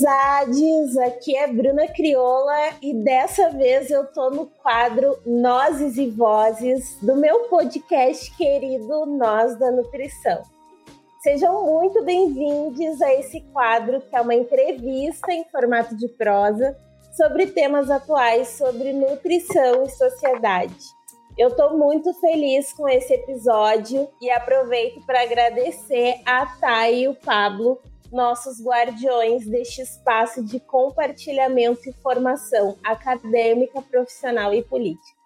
Amizades! Aqui é Bruna Crioula e dessa vez eu tô no quadro Nozes e Vozes do meu podcast querido Nós da Nutrição. Sejam muito bem-vindos a esse quadro que é uma entrevista em formato de prosa sobre temas atuais sobre nutrição e sociedade. Eu estou muito feliz com esse episódio e aproveito para agradecer a Thay e o Pablo nossos guardiões deste espaço de compartilhamento e formação acadêmica, profissional e política.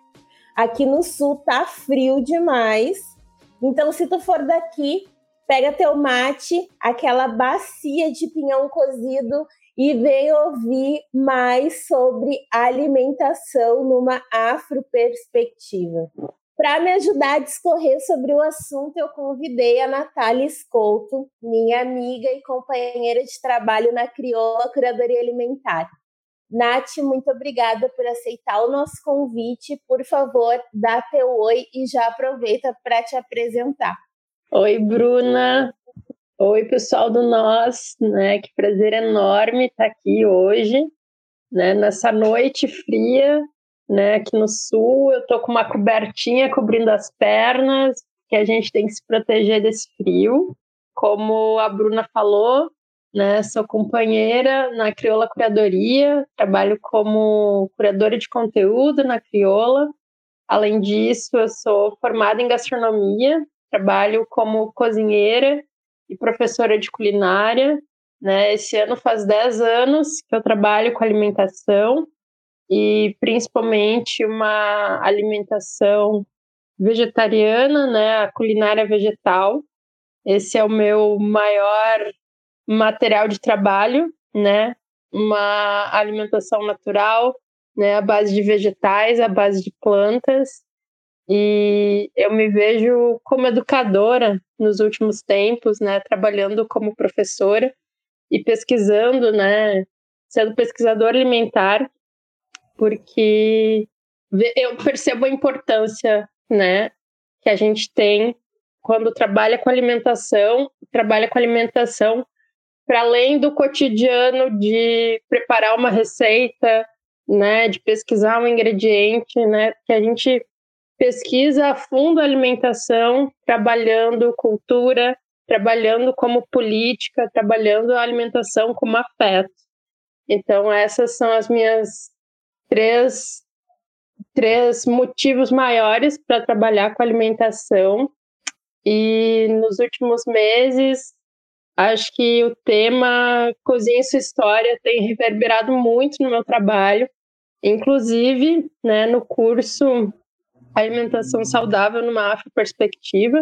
Aqui no sul tá frio demais, então se tu for daqui, pega teu mate, aquela bacia de pinhão cozido e vem ouvir mais sobre alimentação numa afroperspectiva. Para me ajudar a discorrer sobre o assunto, eu convidei a Natália Escolto, minha amiga e companheira de trabalho na Crioula Curadoria Alimentar. Nath, muito obrigada por aceitar o nosso convite. Por favor, dá teu oi e já aproveita para te apresentar. Oi, Bruna. Oi, pessoal do Nós, né? Que prazer enorme estar aqui hoje, né? Nessa noite fria, né? Aqui no sul, eu tô com uma cobertinha cobrindo as pernas, que a gente tem que se proteger desse frio. Como a Bruna falou, né? Sou companheira na Crioula Curadoria, trabalho como curadora de conteúdo na Crioula. Além disso, eu sou formada em gastronomia, trabalho como cozinheira e professora de culinária. Né? Esse ano faz 10 anos que eu trabalho com alimentação e principalmente uma alimentação vegetariana, né, a culinária vegetal. Esse é o meu maior material de trabalho, né? Uma alimentação natural, né, à base de vegetais, à base de plantas. E eu me vejo como educadora nos últimos tempos, né, trabalhando como professora e pesquisando, né, sendo pesquisadora alimentar porque eu percebo a importância, né, que a gente tem quando trabalha com alimentação, trabalha com alimentação para além do cotidiano de preparar uma receita, né, de pesquisar um ingrediente, né, que a gente pesquisa a fundo a alimentação, trabalhando cultura, trabalhando como política, trabalhando a alimentação como afeto. Então essas são as minhas três, três motivos maiores para trabalhar com alimentação. E nos últimos meses, acho que o tema Cozinha e Sua História tem reverberado muito no meu trabalho, inclusive né, no curso Alimentação Saudável numa Afro-Perspectiva,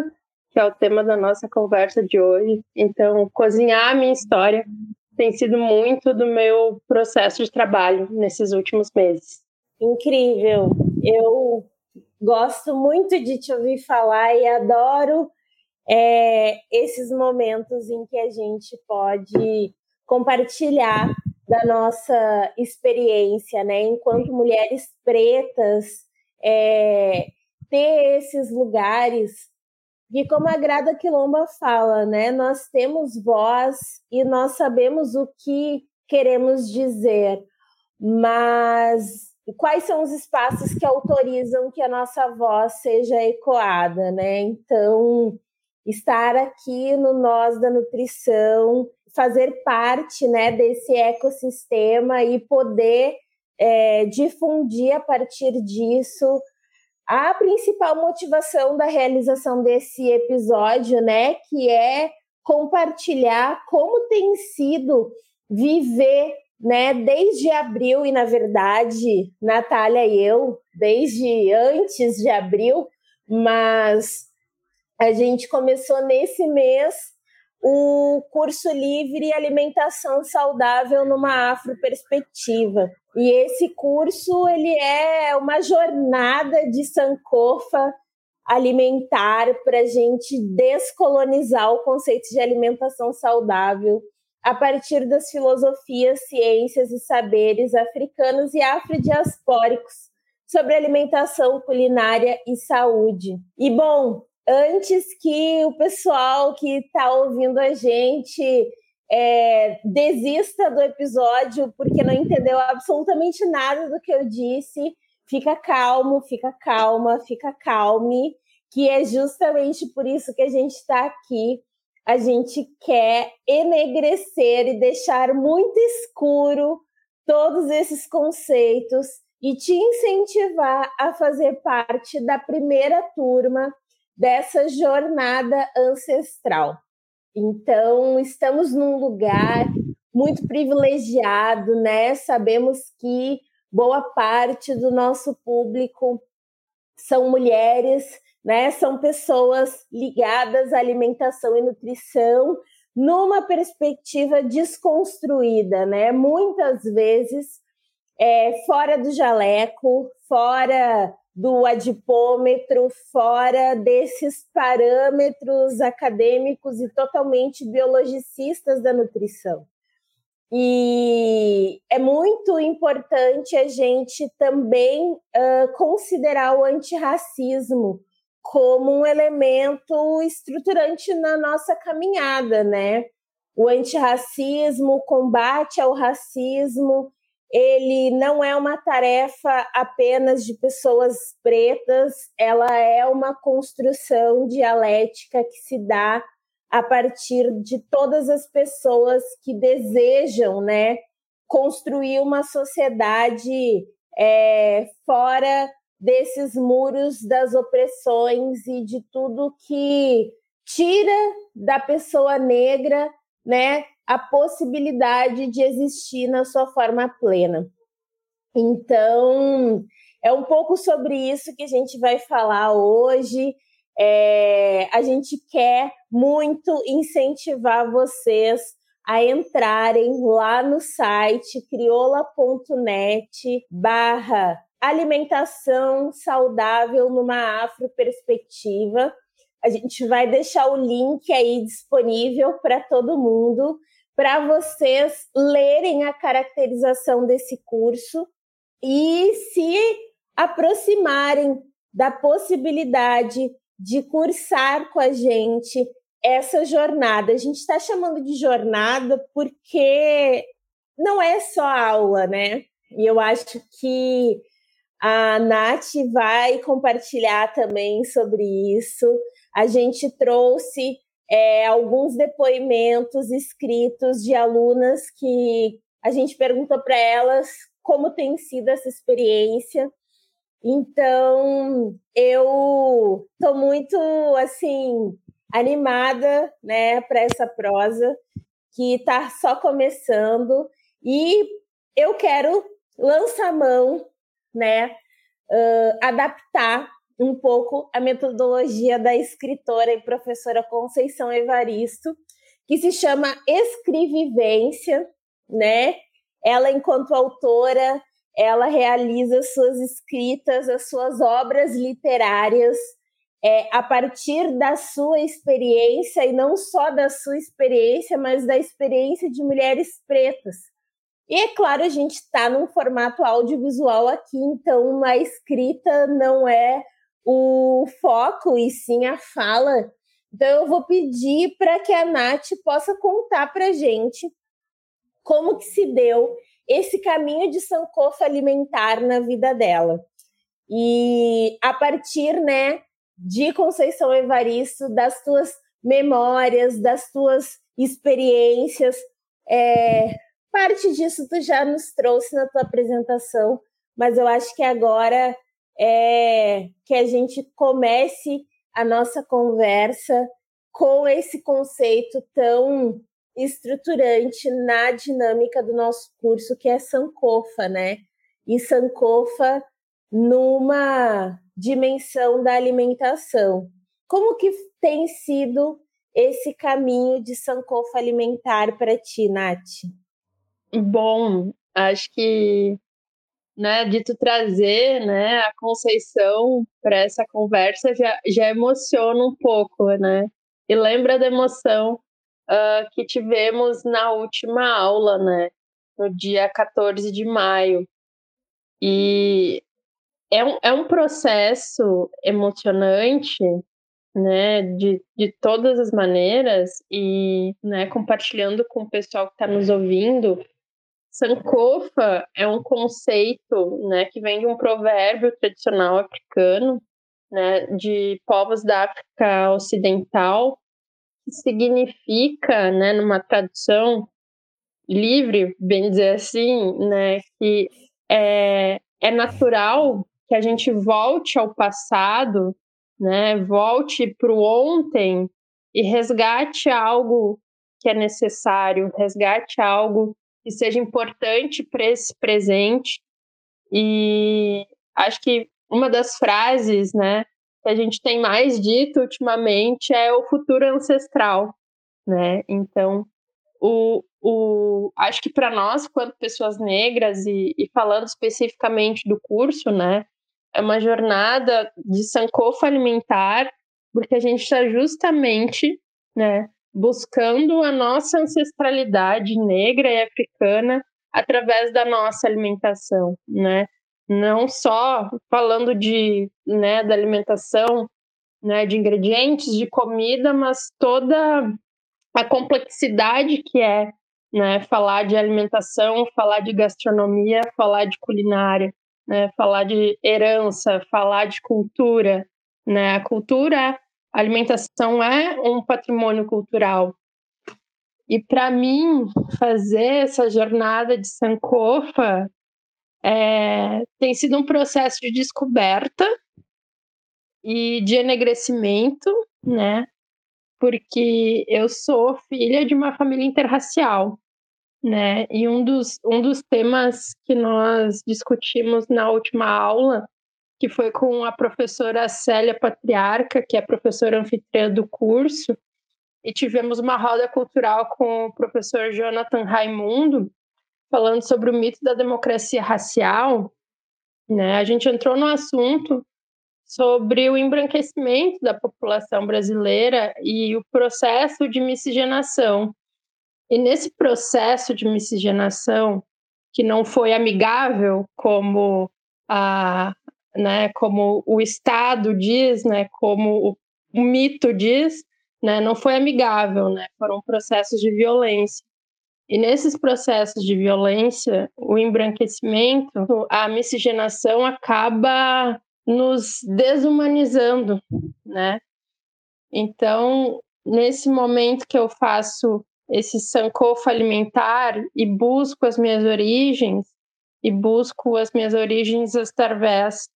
que é o tema da nossa conversa de hoje. Então, cozinhar a minha história tem sido muito do meu processo de trabalho nesses últimos meses. Incrível! Eu gosto muito de te ouvir falar e adoro é, esses momentos em que a gente pode compartilhar da nossa experiência, né? Enquanto mulheres pretas, é, ter esses lugares e como a Grada Quilomba fala, né? Nós temos voz e nós sabemos o que queremos dizer, mas quais são os espaços que autorizam que a nossa voz seja ecoada, né? Então, estar aqui no Nós da Nutrição, fazer parte né, desse ecossistema e poder é, difundir a partir disso a principal motivação da realização desse episódio, né, que é compartilhar como tem sido viver, né, desde abril e na verdade, Natália e eu, desde antes de abril, mas a gente começou nesse mês o curso livre Alimentação Saudável numa Afro Perspectiva. E esse curso ele é uma jornada de Sankofa alimentar para a gente descolonizar o conceito de alimentação saudável a partir das filosofias, ciências e saberes africanos e afrodiaspóricos sobre alimentação, culinária e saúde. E bom, antes que o pessoal que está ouvindo a gente é, desista do episódio porque não entendeu absolutamente nada do que eu disse, fica calmo, fica calma, fica calme, que é justamente por isso que a gente está aqui. A gente quer enegrecer e deixar muito escuro todos esses conceitos e te incentivar a fazer parte da primeira turma dessa jornada ancestral. Então, estamos num lugar muito privilegiado, né? Sabemos que boa parte do nosso público são mulheres, né? São pessoas ligadas à alimentação e nutrição numa perspectiva desconstruída, né? Muitas vezes é, fora do jaleco, fora do adipômetro, fora desses parâmetros acadêmicos e totalmente biologicistas da nutrição. E é muito importante a gente também uh, considerar o antirracismo como um elemento estruturante na nossa caminhada, né? O antirracismo, o combate ao racismo, ele não é uma tarefa apenas de pessoas pretas, ela é uma construção dialética que se dá a partir de todas as pessoas que desejam, né, construir uma sociedade é, fora desses muros das opressões e de tudo que tira da pessoa negra, né, a possibilidade de existir na sua forma plena. Então, é um pouco sobre isso que a gente vai falar hoje. É, a gente quer muito incentivar vocês a entrarem lá no site crioula.net barra alimentação saudável numa afro perspectiva. A gente vai deixar o link aí disponível para todo mundo para vocês lerem a caracterização desse curso e se aproximarem da possibilidade de cursar com a gente essa jornada. A gente está chamando de jornada porque não é só aula, né? E eu acho que a Nath vai compartilhar também sobre isso. A gente trouxe é, alguns depoimentos escritos de alunas que a gente pergunta para elas como tem sido essa experiência. Então, eu estou muito assim animada, né, para essa prosa que está só começando e eu quero lançar mão, né, uh, adaptar um pouco a metodologia da escritora e professora Conceição Evaristo, que se chama escrivivência, né? Ela, enquanto autora, ela realiza suas escritas, as suas obras literárias é, a partir da sua experiência, e não só da sua experiência, mas da experiência de mulheres pretas. E é claro, a gente está num formato audiovisual aqui, então a escrita não é o foco e sim a fala. Então eu vou pedir para que a Nath possa contar para gente como que se deu esse caminho de sankofa alimentar na vida dela. E a partir, né, de Conceição Evaristo, das tuas memórias, das tuas experiências, é, parte disso tu já nos trouxe na tua apresentação, mas eu acho que agora é que a gente comece a nossa conversa com esse conceito tão estruturante na dinâmica do nosso curso, que é Sankofa, né? E Sankofa numa dimensão da alimentação. Como que tem sido esse caminho de sankofa alimentar para ti, Nath? Bom, acho que né, de tu trazer né, a Conceição para essa conversa já, já emociona um pouco, né? E lembra da emoção uh, que tivemos na última aula, né? No dia 14 de maio. E é um, é um processo emocionante, né? De, de todas as maneiras, e né, compartilhando com o pessoal que está nos ouvindo Sankofa é um conceito né, que vem de um provérbio tradicional africano, né, de povos da África Ocidental, que significa, né, numa tradução livre, bem dizer assim, né, que é, é natural que a gente volte ao passado, né, volte para o ontem e resgate algo que é necessário, resgate algo que seja importante para esse presente. E acho que uma das frases, né, que a gente tem mais dito ultimamente é o futuro ancestral, né? Então, o, o, acho que para nós, quanto pessoas negras, e, e, falando especificamente do curso, né, é uma jornada de sankofa alimentar, porque a gente está justamente né, buscando a nossa ancestralidade negra e africana através da nossa alimentação, né? Não só falando de, né, da alimentação, né, de ingredientes, de comida, mas toda a complexidade que é, né, falar de alimentação, falar de gastronomia, falar de culinária, né, falar de herança, falar de cultura, né? A cultura a alimentação é um patrimônio cultural. E para mim, fazer essa jornada de Sankofa é, tem sido um processo de descoberta e de enegrecimento, né? Porque eu sou filha de uma família interracial, né? E um dos, um dos temas que nós discutimos na última aula que foi com a professora Célia Patriarca, que é professora anfitriã do curso, e tivemos uma roda cultural com o professor Jonathan Raimundo, falando sobre o mito da democracia racial. Né? A gente entrou no assunto sobre o embranquecimento da população brasileira e o processo de miscigenação. E nesse processo de miscigenação, que não foi amigável, como a, né, como o Estado diz, né, como o, mito diz, né, não foi amigável, né, foram processos de violência. E nesses processos de violência, o embranquecimento, a miscigenação acaba nos desumanizando, né? Então, nesse momento que eu faço esse sankofa alimentar e busco as minhas origens, e busco as minhas origens através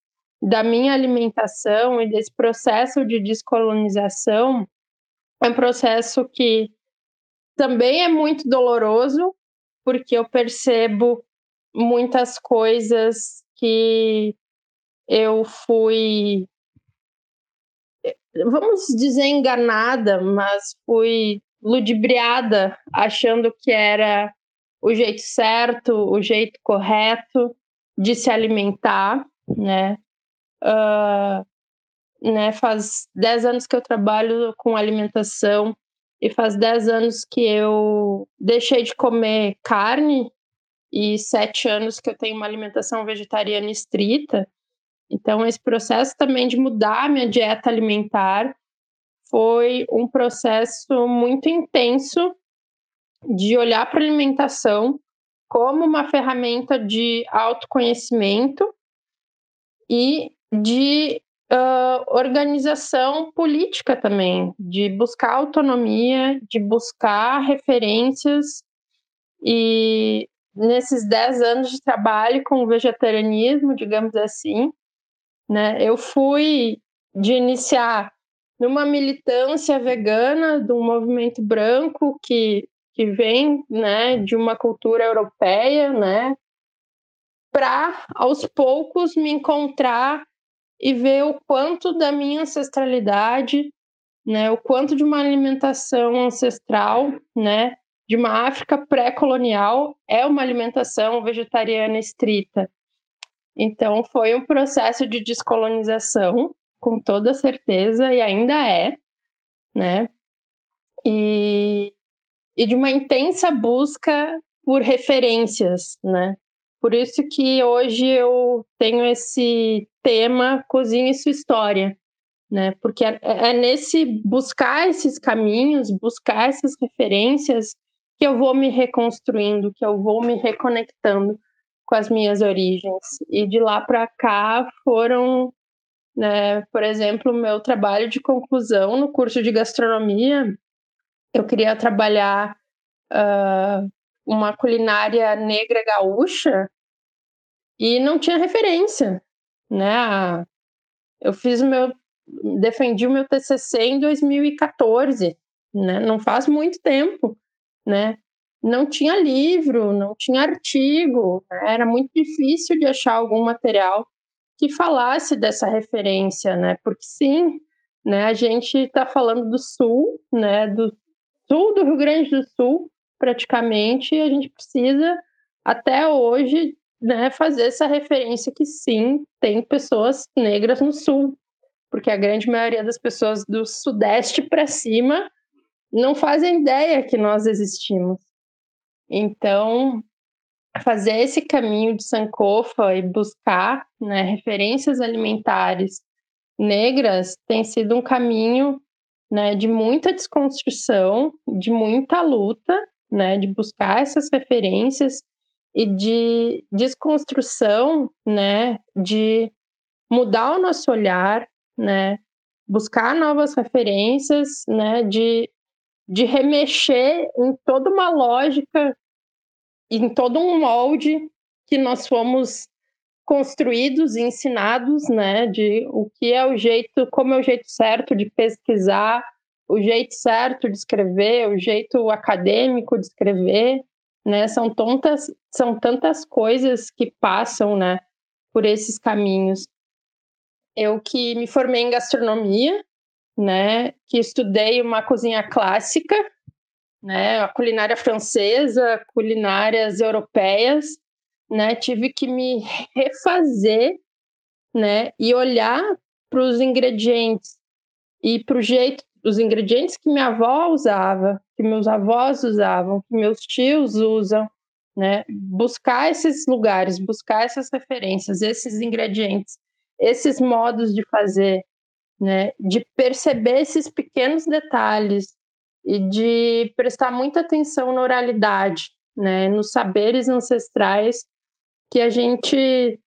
da minha alimentação e desse processo de descolonização é um processo que também é muito doloroso, porque eu percebo muitas coisas que eu fui, vamos dizer, enganada, mas fui ludibriada, achando que era o jeito certo, o jeito correto de se alimentar, né? Uh, né, faz 10 anos que eu trabalho com alimentação e faz 10 anos que eu deixei de comer carne e 7 anos que eu tenho uma alimentação vegetariana estrita. Então, esse processo também de mudar a minha dieta alimentar foi um processo muito intenso de olhar para a alimentação como uma ferramenta de autoconhecimento e de uh, organização política também, de buscar autonomia, de buscar referências. E nesses 10 anos de trabalho com o vegetarianismo, digamos assim, né, eu fui de iniciar numa militância vegana de um movimento branco que, que vem né, de uma cultura europeia, né, para aos poucos me encontrar e ver o quanto da minha ancestralidade né, o quanto de uma alimentação ancestral, né, de uma África pré-colonial é uma alimentação vegetariana estrita. Então, foi um processo de descolonização, com toda certeza, e ainda é, né? E, e de uma intensa busca por referências, né? Por isso que hoje eu tenho esse tema Cozinha e sua história, né? Porque é, é nesse buscar esses caminhos, buscar essas referências que eu vou me reconstruindo, que eu vou me reconectando com as minhas origens. E de lá para cá foram, né, por exemplo, o meu trabalho de conclusão no curso de gastronomia. Eu queria trabalhar uh, uma culinária negra gaúcha e não tinha referência, né? Eu fiz meu, defendi o meu TCC em 2014, né? Não faz muito tempo né? Não tinha livro, não tinha artigo, né? era muito difícil de achar algum material que falasse dessa referência, né? Porque sim, né? A gente está falando do sul, né? Do sul do Rio Grande do Sul, praticamente, a gente precisa até hoje, né? Fazer essa referência que sim tem pessoas negras no sul, porque a grande maioria das pessoas do sudeste para cima não fazem ideia que nós existimos. Então, fazer esse caminho de Sankofa e buscar né, referências alimentares negras tem sido um caminho né, de muita desconstrução, de muita luta, né, de buscar essas referências e de desconstrução, né, de mudar o nosso olhar, né, buscar novas referências, né, de de remexer em toda uma lógica, em todo um molde que nós fomos construídos e ensinados, né, de o que é o jeito, como é o jeito certo de pesquisar, o jeito certo de escrever, o jeito acadêmico de escrever, né, são tantas, são tantas coisas que passam, né, por esses caminhos. Eu que me formei em gastronomia, né, que estudei uma cozinha clássica, né, a culinária francesa, culinárias europeias, né, tive que me refazer, né, e olhar para os ingredientes e para o jeito, os ingredientes que minha avó usava, que meus avós usavam, que meus tios usam, né, buscar esses lugares, buscar essas referências, esses ingredientes, esses modos de fazer, né? De perceber esses pequenos detalhes e de prestar muita atenção na oralidade, né? Nos saberes ancestrais que a gente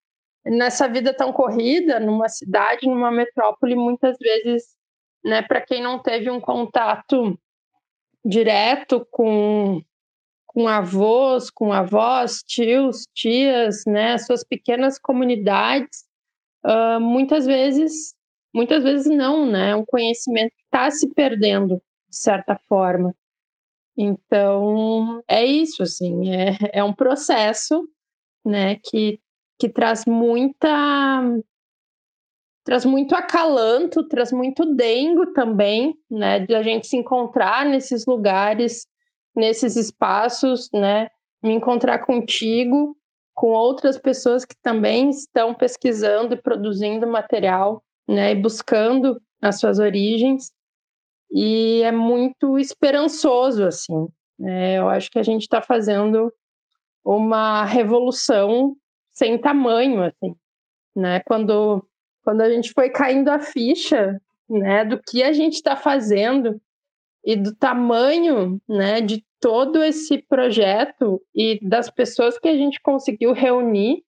nessa vida tão corrida, numa cidade, numa metrópole, muitas vezes, né, para quem não teve um contato direto com com avós, com avós, tios, tias, né, suas pequenas comunidades, uh, muitas vezes muitas vezes não, né? É um conhecimento que está se perdendo, de certa forma. Então, é isso, assim, é, é um processo, né, que, que traz muita traz muito acalanto, traz muito dengo também, né, de a gente se encontrar nesses lugares, nesses espaços, né, me encontrar contigo, com outras pessoas que também estão pesquisando e produzindo material né, e buscando as suas origens, e é muito esperançoso, assim. Né? Eu acho que a gente está fazendo uma revolução sem tamanho, assim, né? Quando, quando a gente foi caindo a ficha, né, do que a gente está fazendo e do tamanho, né, de todo esse projeto e das pessoas que a gente conseguiu reunir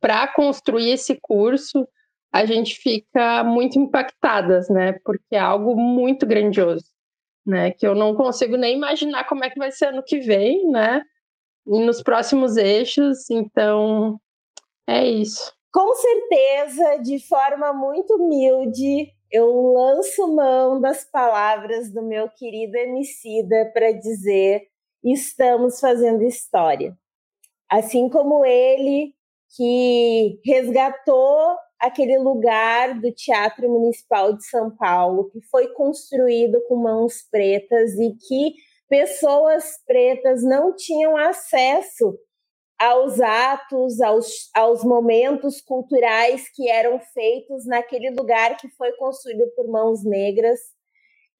para construir esse curso, a gente fica muito impactadas, né? Porque é algo muito grandioso, né? Que eu não consigo nem imaginar como é que vai ser ano que vem, né? E nos próximos eixos, então é isso. Com certeza, de forma muito humilde, eu lanço mão das palavras do meu querido Emicida para dizer estamos fazendo história. Assim como ele, que resgatou aquele lugar do Teatro Municipal de São Paulo, que foi construído com mãos pretas e que pessoas pretas não tinham acesso aos atos, aos, aos momentos culturais que eram feitos naquele lugar que foi construído por mãos negras.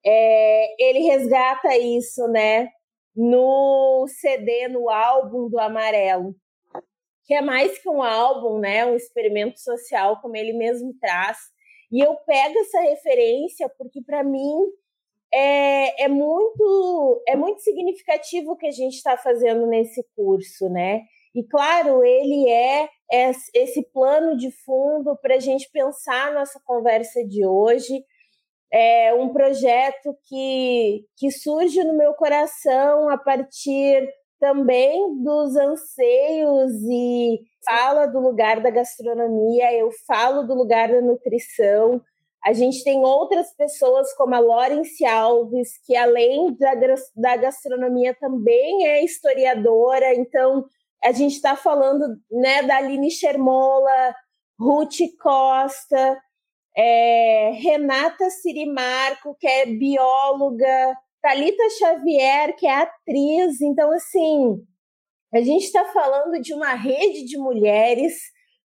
É, ele resgata isso, né, no CD, no álbum do Amarelo, que é mais que um álbum, né, um experimento social, como ele mesmo traz. E eu pego essa referência porque, para mim, é, é, muito, é muito significativo o que a gente está fazendo nesse curso, né? E claro, ele é esse plano de fundo para a gente pensar a nossa conversa de hoje. É um projeto que, que surge no meu coração a partir também dos anseios e fala do lugar da gastronomia, eu falo do lugar da nutrição. A gente tem outras pessoas como a Lawrence Alves, que além da, da gastronomia também é historiadora, então a gente está falando né, da Aline Shermola, Ruth Costa, é, Renata Sirimarco, que é bióloga, Talita Xavier, que é atriz. Então, assim, a gente está falando de uma rede de mulheres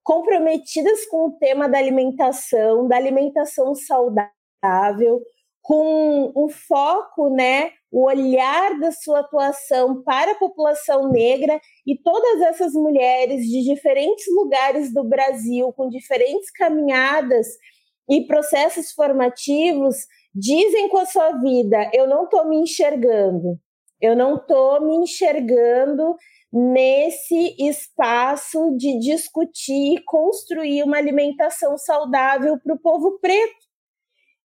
comprometidas com o tema da alimentação, da alimentação saudável, com o foco, né, o olhar da sua atuação para a população negra e todas essas mulheres de diferentes lugares do Brasil, com diferentes caminhadas e processos formativos, dizem com a sua vida: eu não estou me enxergando, eu não estou me enxergando nesse espaço de discutir e construir uma alimentação saudável para o povo preto.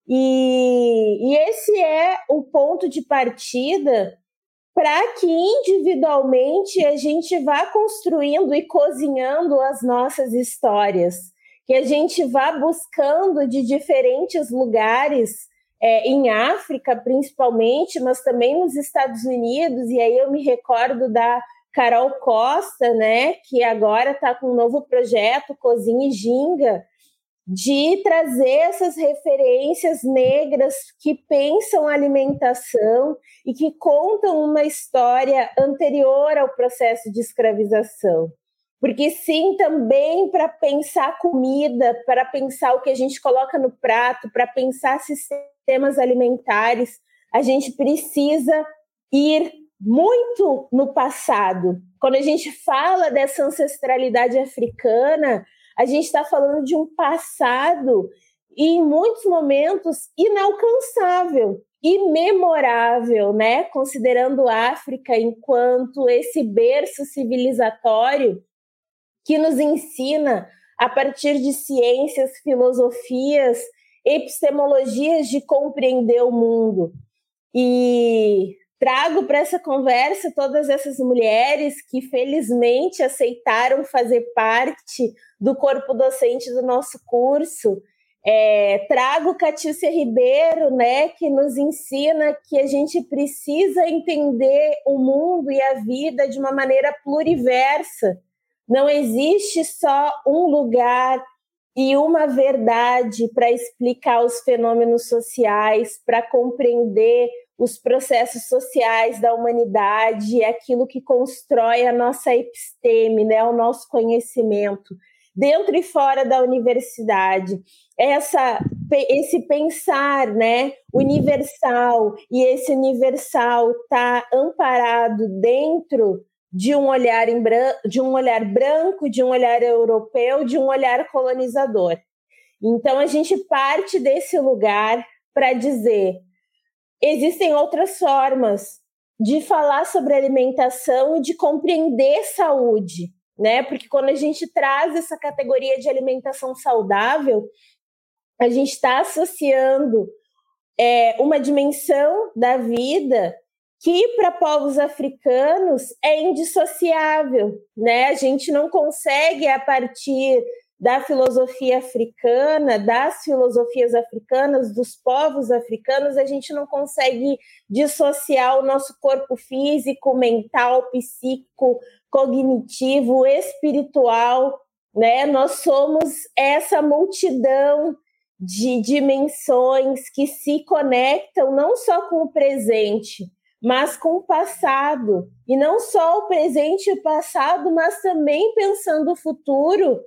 E, e esse é o ponto de partida para que individualmente a gente vá construindo e cozinhando as nossas histórias, que a gente vá buscando de diferentes lugares, é, em África principalmente, mas também nos Estados Unidos, e aí eu me recordo da Carol Costa, né, que agora está com um novo projeto, Cozinha e Ginga, de trazer essas referências negras que pensam alimentação e que contam uma história anterior ao processo de escravização. Porque sim, também para pensar comida, para pensar o que a gente coloca no prato, para pensar sistemas alimentares, a gente precisa ir muito no passado. Quando a gente fala dessa ancestralidade africana, a gente está falando de um passado e em muitos momentos inalcançável, imemorável, né? Considerando a África enquanto esse berço civilizatório que nos ensina a partir de ciências, filosofias, epistemologias de compreender o mundo. E trago para essa conversa todas essas mulheres que felizmente aceitaram fazer parte do corpo docente do nosso curso. É, trago Catícia Ribeiro, né, que nos ensina que a gente precisa entender o mundo e a vida de uma maneira pluriversa. Não existe só um lugar e uma verdade para explicar os fenômenos sociais, para compreender os processos sociais da humanidade, aquilo que constrói a nossa episteme, né, o nosso conhecimento, dentro e fora da universidade. Essa, esse pensar né, universal, e esse universal está amparado dentro de um olhar em de um olhar branco, de um olhar europeu, de um olhar colonizador. Então a gente parte desse lugar para dizer existem outras formas de falar sobre alimentação e de compreender saúde, né? Porque quando a gente traz essa categoria de alimentação saudável, a gente está associando é, uma dimensão da vida que para povos africanos é indissociável, né? A gente não consegue a partir da filosofia africana, das filosofias africanas, dos povos africanos, a gente não consegue dissociar o nosso corpo físico, mental, psíquico, cognitivo, espiritual, né? Nós somos essa multidão de dimensões que se conectam não só com o presente, mas com o passado. E não só o presente e o passado, mas também pensando o futuro,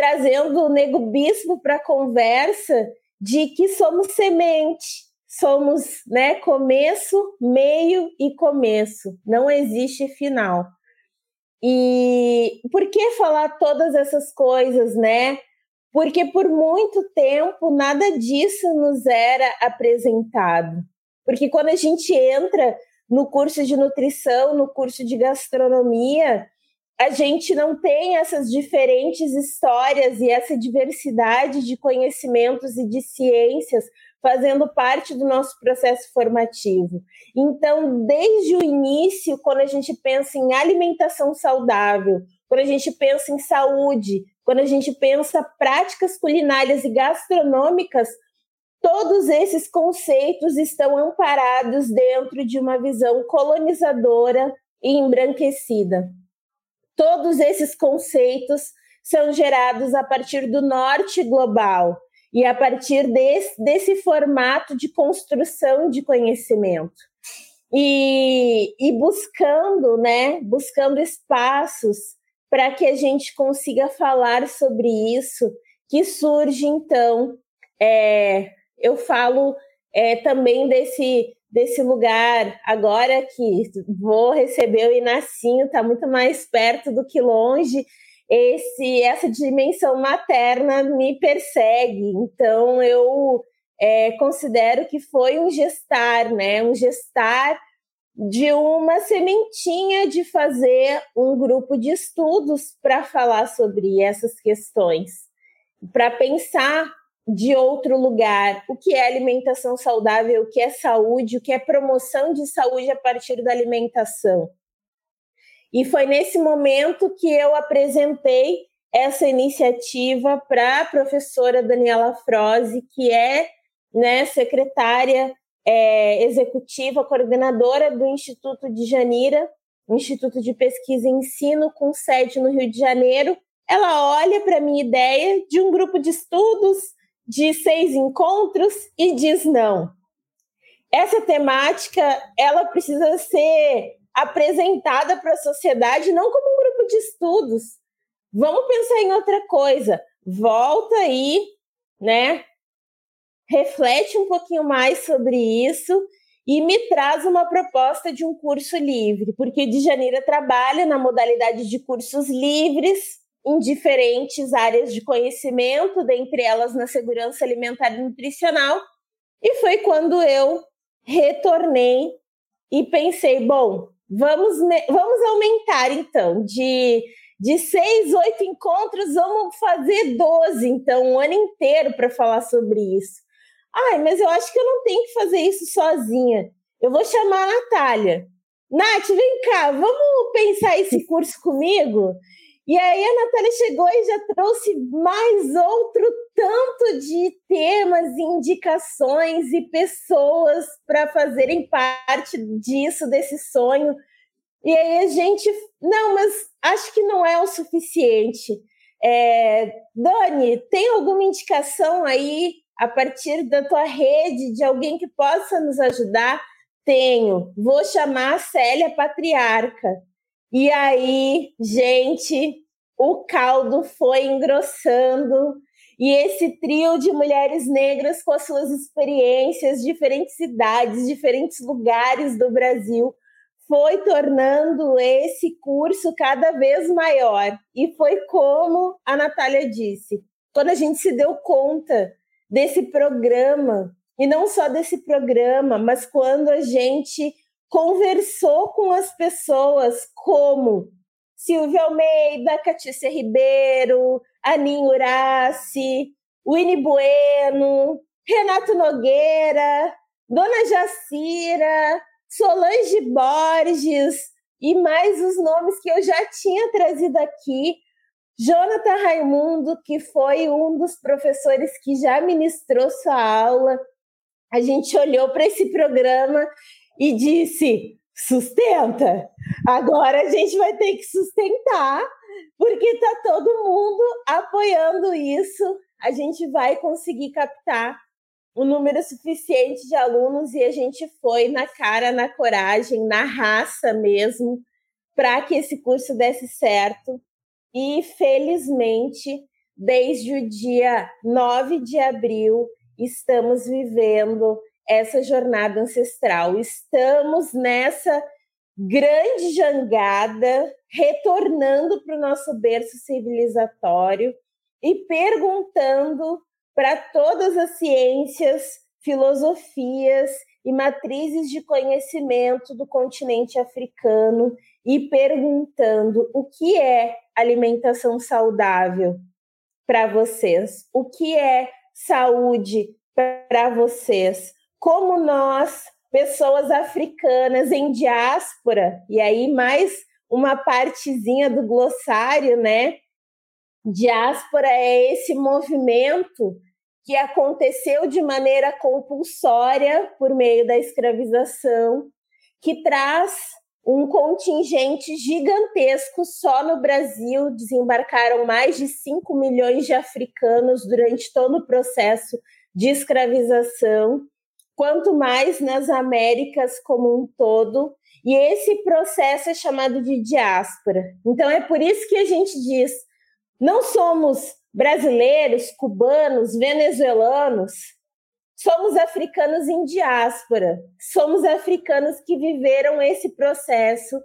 trazendo o nego bispo para a conversa de que somos semente, somos né, começo, meio e começo, não existe final. E por que falar todas essas coisas, né? Porque por muito tempo nada disso nos era apresentado. Porque quando a gente entra no curso de nutrição, no curso de gastronomia, a gente não tem essas diferentes histórias e essa diversidade de conhecimentos e de ciências fazendo parte do nosso processo formativo. Então, desde o início, quando a gente pensa em alimentação saudável, quando a gente pensa em saúde, quando a gente pensa práticas culinárias e gastronômicas, todos esses conceitos estão amparados dentro de uma visão colonizadora e embranquecida. Todos esses conceitos são gerados a partir do norte global, e a partir desse, desse formato de construção de conhecimento. E, e buscando, né, buscando espaços para que a gente consiga falar sobre isso, que surge então, é, eu falo é, também desse, desse lugar, agora que vou receber o Inacinho, está muito mais perto do que longe, esse essa dimensão materna me persegue. Então eu é, considero que foi um gestar, né? Um gestar de uma sementinha de fazer um grupo de estudos para falar sobre essas questões, para pensar de outro lugar o que é alimentação saudável, o que é saúde, o que é promoção de saúde a partir da alimentação. E foi nesse momento que eu apresentei essa iniciativa para a professora Daniela Froze, que é né, secretária é, executiva, coordenadora do Instituto de Janira, Instituto de Pesquisa e Ensino, com sede no Rio de Janeiro. Ela olha para a minha ideia de um grupo de estudos de seis encontros e diz não. Essa temática ela precisa ser apresentada para a sociedade não como um grupo de estudos. Vamos pensar em outra coisa. Volta aí, né? Reflete um pouquinho mais sobre isso e me traz uma proposta de um curso livre, porque de Janeiro trabalha na modalidade de cursos livres em diferentes áreas de conhecimento, dentre elas na segurança alimentar e nutricional. E foi quando eu retornei e pensei, bom, Vamos, vamos aumentar, então, de, de seis, oito encontros, vamos fazer doze, então, um ano inteiro para falar sobre isso. Ai, mas eu acho que eu não tenho que fazer isso sozinha. Eu vou chamar a Natália. Nath, vem cá, vamos pensar esse curso comigo? E aí a Natália chegou e já trouxe mais outro tanto de temas, indicações e pessoas para fazerem parte disso, desse sonho. E aí a gente, não, mas acho que não é o suficiente. É, Dani, tem alguma indicação aí a partir da tua rede de alguém que possa nos ajudar? Tenho. Vou chamar a Célia Patriarca. E aí, gente, o caldo foi engrossando e esse trio de mulheres negras com as suas experiências, diferentes cidades, diferentes lugares do Brasil, foi tornando esse curso cada vez maior. E foi como a Natália disse: quando a gente se deu conta desse programa, e não só desse programa, mas quando a gente conversou com as pessoas como Silvia Almeida, Catícia Ribeiro, Aninho Uraci, Winnie Bueno, Renato Nogueira, Dona Jacira, Solange Borges e mais os nomes que eu já tinha trazido aqui. Jonathan Raimundo, que foi um dos professores que já ministrou sua aula. A gente olhou para esse programa e disse: sustenta. Agora a gente vai ter que sustentar, porque está todo mundo apoiando isso. A gente vai conseguir captar um número suficiente de alunos e a gente foi na cara, na coragem, na raça mesmo, para que esse curso desse certo. E felizmente, desde o dia 9 de abril, estamos vivendo essa jornada ancestral. Estamos nessa grande jangada, retornando para o nosso berço civilizatório e perguntando para todas as ciências, filosofias e matrizes de conhecimento do continente africano e perguntando o que é alimentação saudável para vocês, o que é saúde para vocês, como nós, pessoas africanas em diáspora, e aí mais uma partezinha do glossário, né? Diáspora é esse movimento que aconteceu de maneira compulsória por meio da escravização, que traz um contingente gigantesco só no Brasil. Desembarcaram mais de 5 milhões de africanos durante todo o processo de escravização, quanto mais nas Américas como um todo. E esse processo é chamado de diáspora. Então é por isso que a gente diz: não somos brasileiros, cubanos, venezuelanos, somos africanos em diáspora, somos africanos que viveram esse processo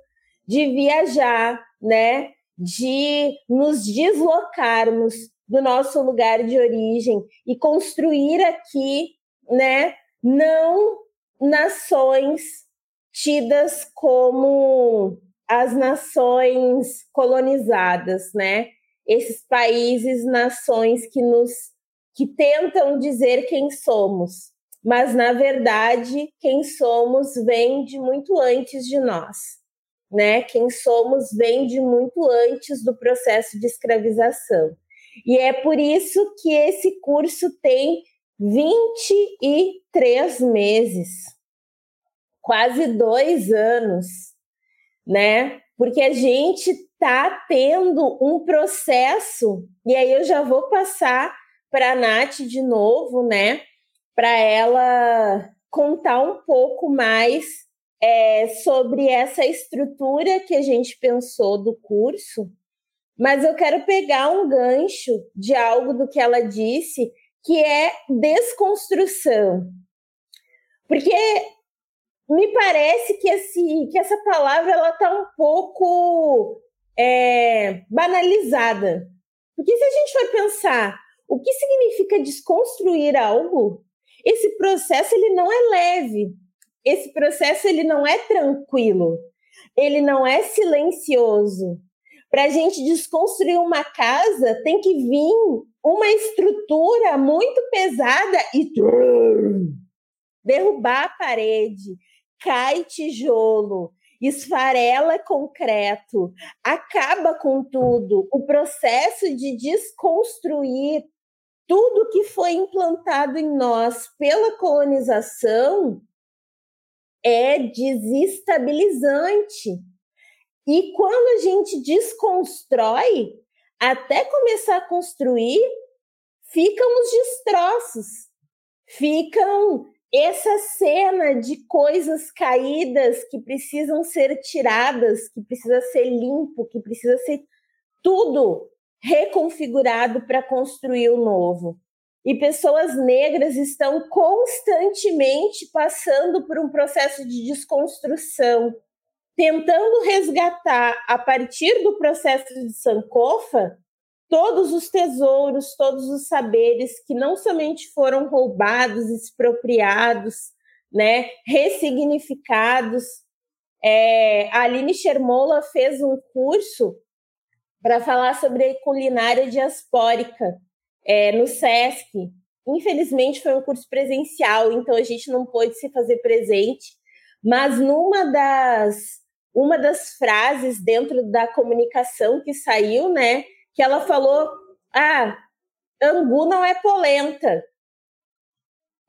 de viajar, né, de nos deslocarmos do nosso lugar de origem e construir aqui, né, não nações tidas como as nações colonizadas, né? esses países, nações que nos que tentam dizer quem somos, mas na verdade quem somos vem de muito antes de nós, né? Quem somos vem de muito antes do processo de escravização. E é por isso que esse curso tem 23 meses, quase dois anos, né? Porque a gente está tendo um processo, e aí eu já vou passar para a Nath de novo, né? Para ela contar um pouco mais é, sobre essa estrutura que a gente pensou do curso. Mas eu quero pegar um gancho de algo do que ela disse, que é desconstrução. Porque me parece que, esse, que essa palavra ela está um pouco é, banalizada. Porque se a gente for pensar o que significa desconstruir algo, esse processo ele não é leve, esse processo ele não é tranquilo, ele não é silencioso. Para a gente desconstruir uma casa, tem que vir uma estrutura muito pesada e derrubar a parede, cai tijolo, esfarela concreto, acaba com tudo. O processo de desconstruir tudo que foi implantado em nós pela colonização é desestabilizante. E quando a gente desconstrói, até começar a construir, ficam os destroços, ficam essa cena de coisas caídas que precisam ser tiradas, que precisa ser limpo, que precisa ser tudo reconfigurado para construir o novo. E pessoas negras estão constantemente passando por um processo de desconstrução, tentando resgatar a partir do processo de Sankofa todos os tesouros, todos os saberes que não somente foram roubados, expropriados, né, ressignificados. É, a Aline Shermola fez um curso para falar sobre culinária diaspórica é, no SESC. Infelizmente foi um curso presencial, então a gente não pôde se fazer presente, mas numa das uma das frases dentro da comunicação que saiu, né, que ela falou: ah, angu não é polenta.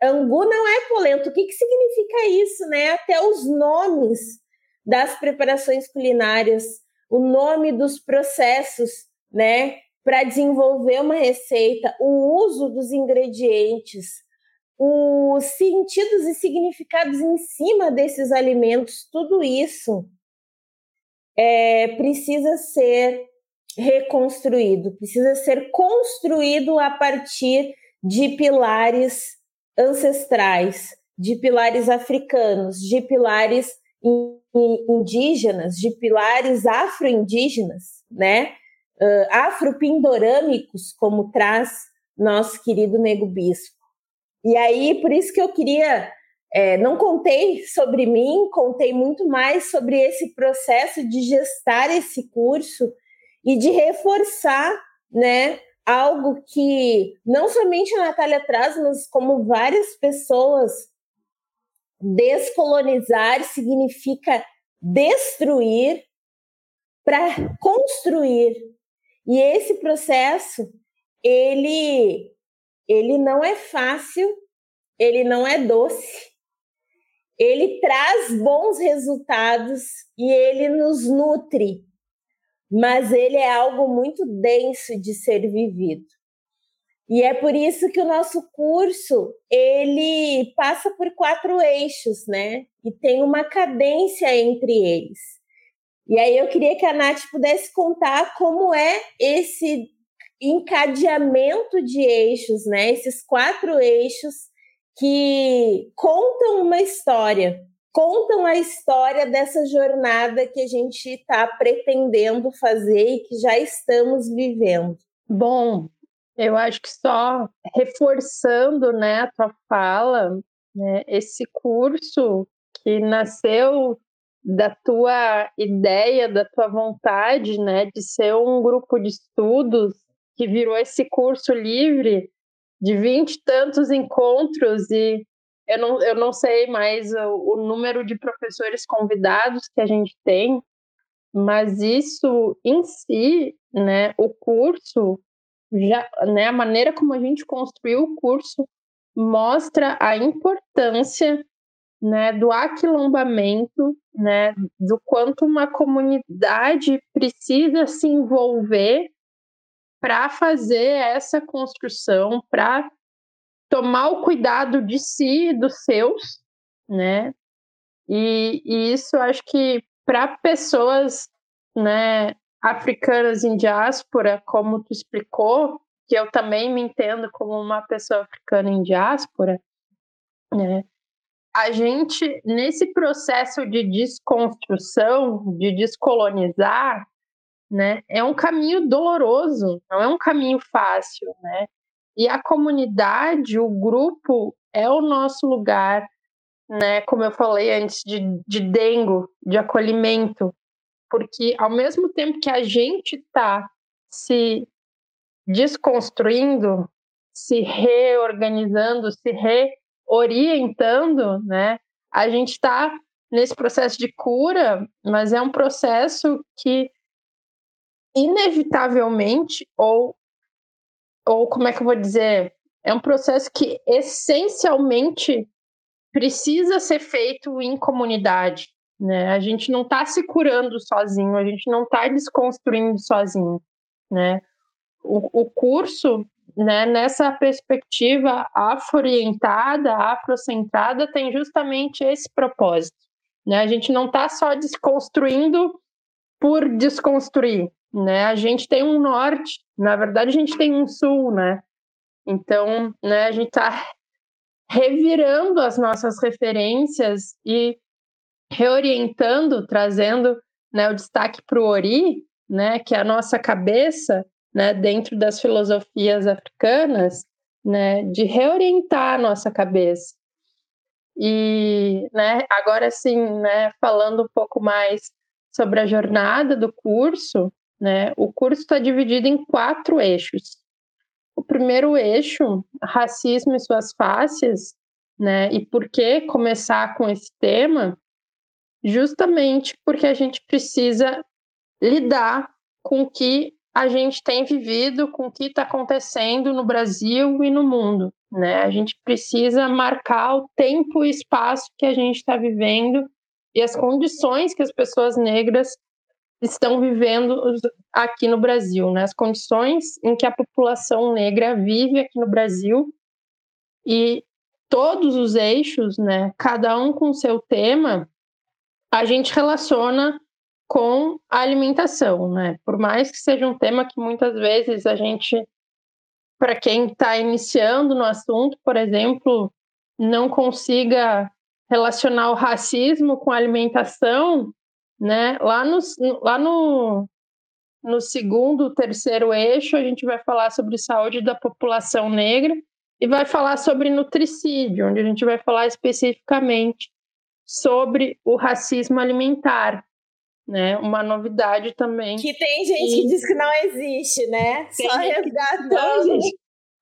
Angu não é polenta. O que, que significa isso, né? Até os nomes das preparações culinárias, o nome dos processos né, para desenvolver uma receita, o uso dos ingredientes, os sentidos e significados em cima desses alimentos, tudo isso é, precisa ser reconstruído, precisa ser construído a partir de pilares ancestrais, de pilares africanos, de pilares indígenas, de pilares afro-indígenas, né? Uh, afropindorâmicos, como traz nosso querido Nego Bispo. E aí, por isso que eu queria, é, não contei sobre mim, contei muito mais sobre esse processo de gestar esse curso e de reforçar, né, algo que não somente a Natália traz, mas como várias pessoas, descolonizar significa destruir para construir. E esse processo, ele ele não é fácil, ele não é doce. Ele traz bons resultados e ele nos nutre mas ele é algo muito denso de ser vivido. E é por isso que o nosso curso ele passa por quatro eixos, né? E tem uma cadência entre eles. E aí eu queria que a Nath pudesse contar como é esse encadeamento de eixos, né? Esses quatro eixos que contam uma história contam a história dessa jornada que a gente está pretendendo fazer e que já estamos vivendo. Bom, eu acho que só reforçando né, a tua fala, né, esse curso que nasceu da tua ideia, da tua vontade, né, de ser um grupo de estudos que virou esse curso livre de vinte e tantos encontros e eu não, eu não sei mais o, o número de professores convidados que a gente tem, mas isso em si, né, o curso, já, né, a maneira como a gente construiu o curso mostra a importância né, do aquilombamento, né, do quanto uma comunidade precisa se envolver para fazer essa construção, para tomar o cuidado de si e dos seus, né? E, e isso acho que para pessoas, né, africanas em diáspora, como tu explicou, que eu também me entendo como uma pessoa africana em diáspora, né? A gente nesse processo de desconstrução, de descolonizar, né, é um caminho doloroso, não é um caminho fácil, né? E a comunidade, o grupo, é o nosso lugar, né? Como eu falei antes, de, de dengo, de acolhimento. Porque ao mesmo tempo que a gente está se desconstruindo, se reorganizando, se reorientando, né? A gente está nesse processo de cura, mas é um processo que inevitavelmente ou ou como é que eu vou dizer? É um processo que essencialmente precisa ser feito em comunidade. Né? A gente não está se curando sozinho, a gente não está desconstruindo sozinho. Né? O, o curso, né, nessa perspectiva afro-orientada, afrocentrada, tem justamente esse propósito. Né? A gente não está só desconstruindo por desconstruir, né? A gente tem um norte, na verdade a gente tem um sul, né? Então, né, a gente está revirando as nossas referências e reorientando, trazendo né, o destaque para o Ori, né, que é a nossa cabeça, né, dentro das filosofias africanas, né, de reorientar a nossa cabeça. E, né, agora sim, né, falando um pouco mais sobre a jornada do curso, né? O curso está dividido em quatro eixos. O primeiro eixo, racismo e suas faces, né? E por que começar com esse tema? Justamente porque a gente precisa lidar com o que a gente tem vivido, com o que está acontecendo no Brasil e no mundo. Né? A gente precisa marcar o tempo e espaço que a gente está vivendo e as condições que as pessoas negras estão vivendo aqui no Brasil, né? As condições em que a população negra vive aqui no Brasil e todos os eixos, né? Cada um com seu tema, a gente relaciona com a alimentação, né? Por mais que seja um tema que muitas vezes a gente, para quem está iniciando no assunto, por exemplo, não consiga relacionar o racismo com a alimentação, né? Lá no, lá no, no segundo, terceiro eixo, a gente vai falar sobre saúde da população negra e vai falar sobre nutricídio, onde a gente vai falar especificamente sobre o racismo alimentar, né? Uma novidade também. Que tem gente e... que diz que não existe, né? Tem Só resgatando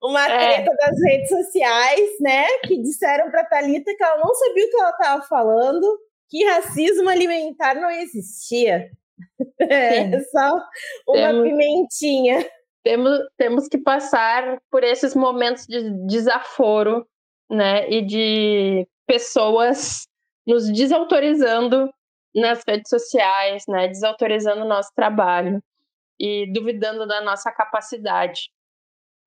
uma é. treta das redes sociais, né? Que disseram para Talita que ela não sabia o que ela estava falando, que racismo alimentar não existia. É só uma temos, pimentinha. Temos, temos que passar por esses momentos de desaforo, né? E de pessoas nos desautorizando nas redes sociais, né? Desautorizando o nosso trabalho e duvidando da nossa capacidade.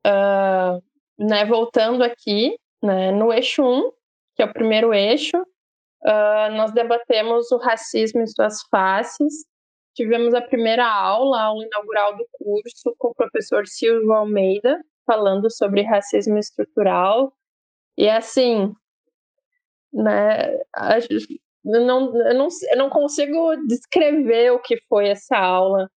Uh, né, voltando aqui, né, no eixo 1, que é o primeiro eixo, uh, nós debatemos o racismo em suas faces. Tivemos a primeira aula, a aula inaugural do curso, com o professor Silvio Almeida, falando sobre racismo estrutural. E assim, né, eu não, eu, não, eu não consigo descrever o que foi essa aula,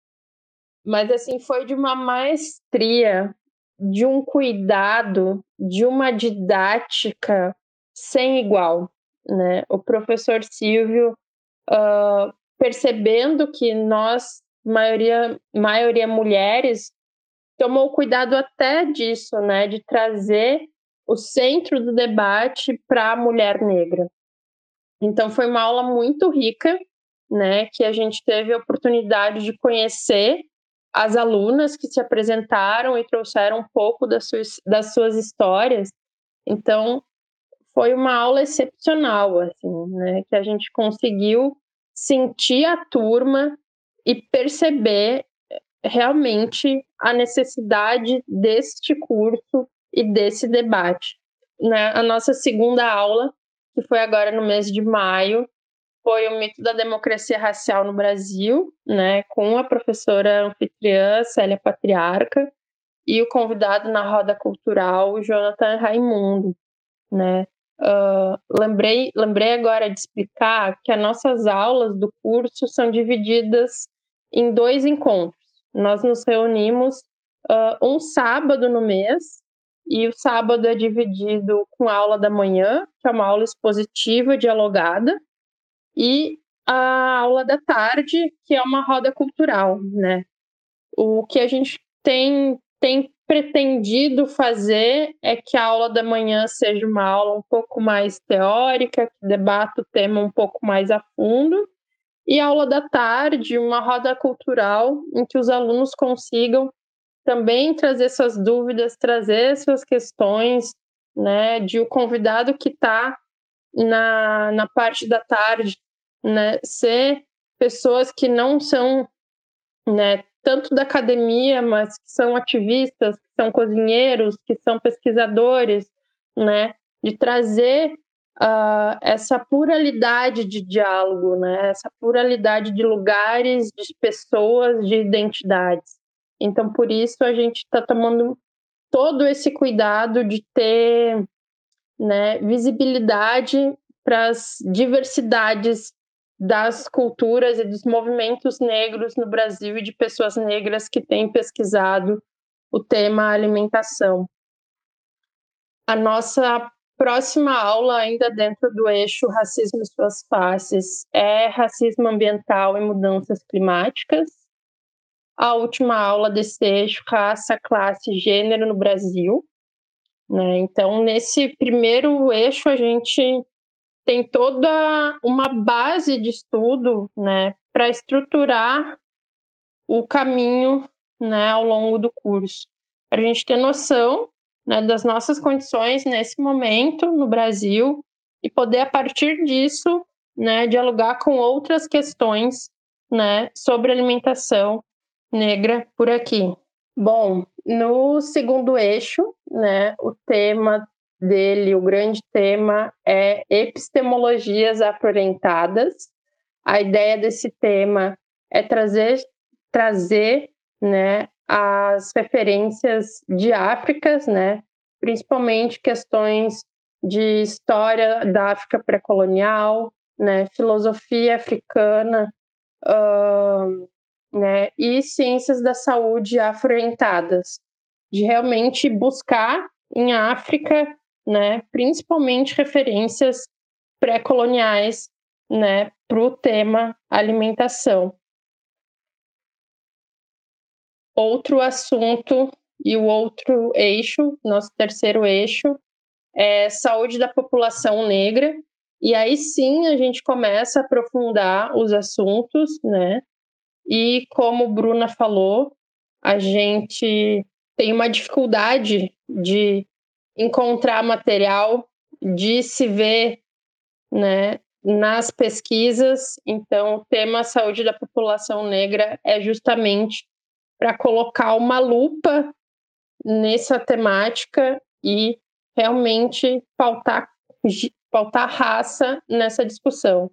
mas assim, foi de uma maestria de um cuidado, de uma didática sem igual. Né? O professor Silvio, uh, percebendo que nós, maioria, maioria mulheres, tomou cuidado até disso, né? de trazer o centro do debate para a mulher negra. Então foi uma aula muito rica, né, que a gente teve a oportunidade de conhecer as alunas que se apresentaram e trouxeram um pouco das suas, das suas histórias. Então, foi uma aula excepcional, assim, né? Que a gente conseguiu sentir a turma e perceber eh, realmente a necessidade deste curso e desse debate. Né? A nossa segunda aula, que foi agora no mês de maio, foi o mito da democracia racial no Brasil, né, com a professora anfitriã Célia Patriarca e o convidado na roda cultural Jonathan Raimundo, né. Uh, lembrei, lembrei agora de explicar que as nossas aulas do curso são divididas em dois encontros. Nós nos reunimos uh, um sábado no mês e o sábado é dividido com a aula da manhã, que é uma aula expositiva dialogada, e a aula da tarde, que é uma roda cultural, né? O que a gente tem, tem pretendido fazer é que a aula da manhã seja uma aula um pouco mais teórica, que debata o tema um pouco mais a fundo, e a aula da tarde, uma roda cultural em que os alunos consigam também trazer suas dúvidas, trazer suas questões, né, de o convidado que está na, na parte da tarde né, ser pessoas que não são né, tanto da academia, mas que são ativistas, que são cozinheiros, que são pesquisadores, né, de trazer uh, essa pluralidade de diálogo, né, essa pluralidade de lugares, de pessoas, de identidades. Então, por isso, a gente está tomando todo esse cuidado de ter né, visibilidade para as diversidades das culturas e dos movimentos negros no Brasil e de pessoas negras que têm pesquisado o tema alimentação. A nossa próxima aula, ainda dentro do eixo Racismo e Suas Faces, é Racismo Ambiental e Mudanças Climáticas. A última aula desse eixo, Raça, Classe e Gênero no Brasil. Né? Então, nesse primeiro eixo, a gente tem toda uma base de estudo né, para estruturar o caminho né, ao longo do curso. Para a gente ter noção né, das nossas condições nesse momento no Brasil e poder, a partir disso, né, dialogar com outras questões né, sobre alimentação negra por aqui. Bom, no segundo eixo, né, o tema dele, o grande tema é epistemologias afro-orientadas. A ideia desse tema é trazer, trazer né, as referências de África, né, principalmente questões de história da África pré-colonial, né, filosofia africana, uh, né, e ciências da saúde afro-orientadas, de realmente buscar em África, né, principalmente referências pré-coloniais, né, para o tema alimentação. Outro assunto e o outro eixo, nosso terceiro eixo, é saúde da população negra. E aí sim a gente começa a aprofundar os assuntos, né? E como Bruna falou, a gente tem uma dificuldade de encontrar material, de se ver, né, nas pesquisas. Então, o tema saúde da população negra é justamente para colocar uma lupa nessa temática e realmente pautar, pautar raça nessa discussão.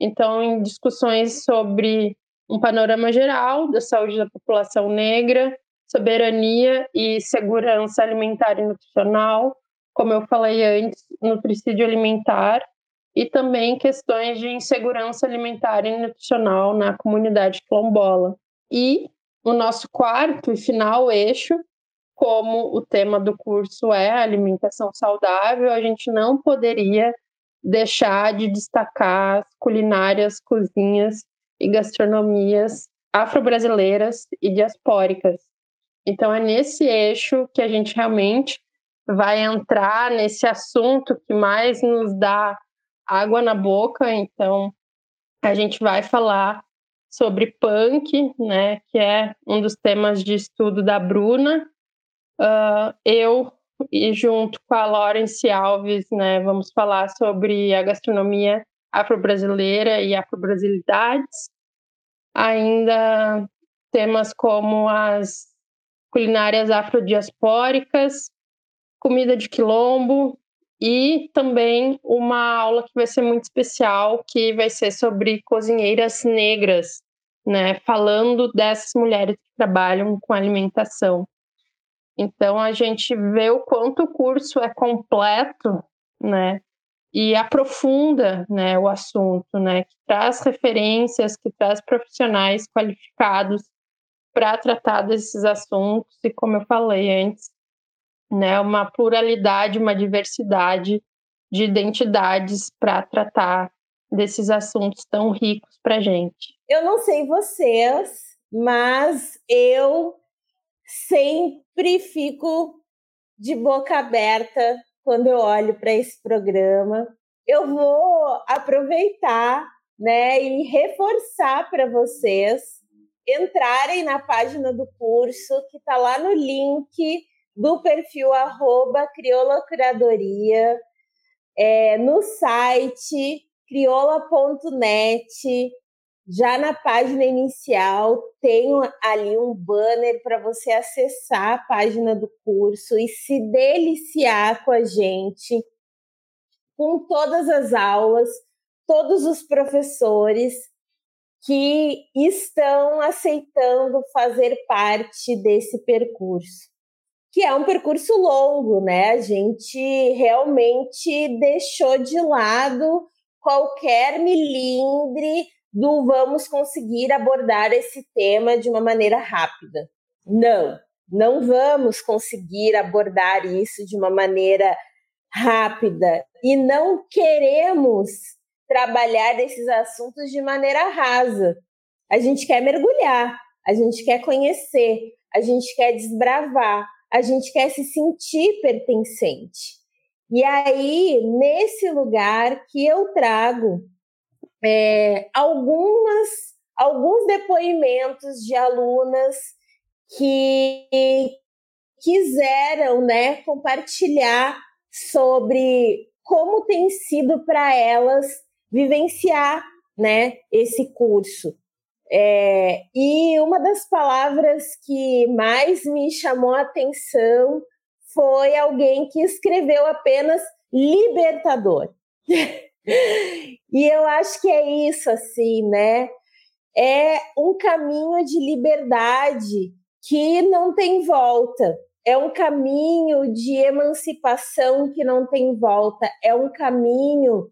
Então, em discussões sobre um panorama geral da saúde da população negra, soberania e segurança alimentar e nutricional, como eu falei antes, nutricídio alimentar, e também questões de insegurança alimentar e nutricional na comunidade quilombola. E o nosso quarto e final eixo, como o tema do curso é alimentação saudável, a gente não poderia deixar de destacar as culinárias, cozinhas e gastronomias afro-brasileiras e diaspóricas. Então é nesse eixo que a gente realmente vai entrar nesse assunto que mais nos dá água na boca. Então a gente vai falar sobre punk, né, que é um dos temas de estudo da Bruna. Uh, eu e junto com a Lawrence Alves, né, vamos falar sobre a gastronomia afro-brasileira e afro-brasilidades. Ainda temas como as culinárias afrodiaspóricas, comida de quilombo e também uma aula que vai ser muito especial, que vai ser sobre cozinheiras negras, né, falando dessas mulheres que trabalham com alimentação. Então a gente vê o quanto o curso é completo, né, e aprofunda, né, o assunto, né, que traz referências, que traz profissionais qualificados para tratar desses assuntos e como eu falei antes, né, uma pluralidade, uma diversidade de identidades para tratar desses assuntos tão ricos para gente. Eu não sei vocês, mas eu sempre fico de boca aberta quando eu olho para esse programa. Eu vou aproveitar, né, e reforçar para vocês entrarem na página do curso que está lá no link do perfil arroba Crioula Curadoria, é, no site crioula.net, já na página inicial tem ali um banner para você acessar a página do curso e se deliciar com a gente, com todas as aulas, todos os professores que estão aceitando fazer parte desse percurso que é um percurso longo, né? A gente realmente deixou de lado qualquer milindre do vamos conseguir abordar esse tema de uma maneira rápida. Não, não vamos conseguir abordar isso de uma maneira rápida e não queremos trabalhar desses assuntos de maneira rasa. A gente quer mergulhar, a gente quer conhecer, a gente quer desbravar, a gente quer se sentir pertencente. E aí, nesse lugar que eu trago é, algumas, alguns depoimentos de alunas que quiseram né, compartilhar sobre como tem sido para elas vivenciar né, esse curso. É, e uma das palavras que mais me chamou a atenção foi alguém que escreveu apenas libertador. e eu acho que é isso, assim, né? É um caminho de liberdade que não tem volta. É um caminho de emancipação que não tem volta. É um caminho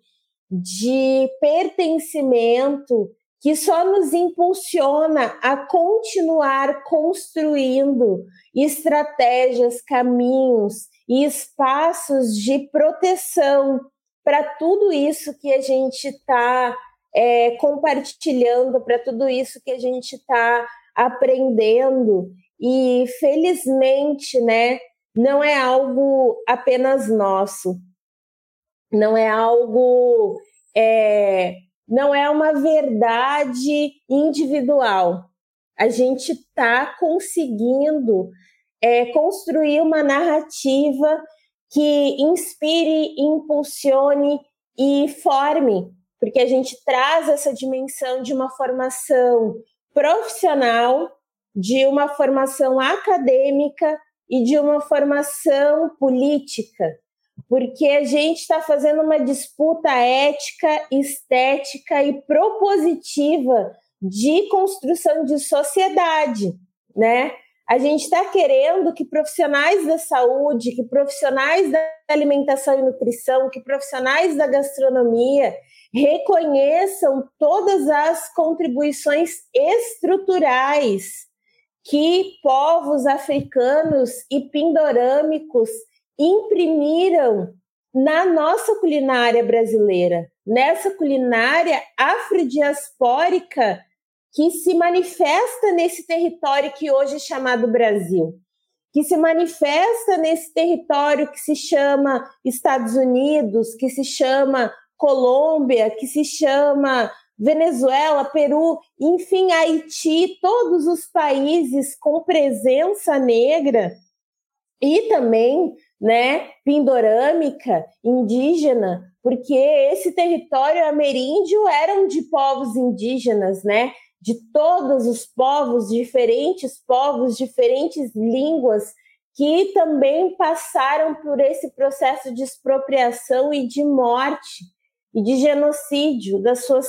de pertencimento que só nos impulsiona a continuar construindo estratégias, caminhos e espaços de proteção para tudo isso que a gente está é, compartilhando, para tudo isso que a gente está aprendendo. E felizmente, né, não é algo apenas nosso, não é algo é, não é uma verdade individual. A gente está conseguindo é, construir uma narrativa que inspire, impulsione e forme, porque a gente traz essa dimensão de uma formação profissional, de uma formação acadêmica e de uma formação política porque a gente está fazendo uma disputa ética, estética e propositiva de construção de sociedade, né? A gente está querendo que profissionais da saúde, que profissionais da alimentação e nutrição, que profissionais da gastronomia reconheçam todas as contribuições estruturais que povos africanos e pindorâmicos imprimiram na nossa culinária brasileira, nessa culinária afrodiaspórica que se manifesta nesse território que hoje é chamado Brasil, que se manifesta nesse território que se chama Estados Unidos, que se chama Colômbia, que se chama Venezuela, Peru, enfim, Haiti, todos os países com presença negra e também né, pindorâmica, indígena, porque esse território ameríndio eram de povos indígenas, né, de todos os povos, diferentes povos, diferentes línguas, que também passaram por esse processo de expropriação e de morte e de genocídio das suas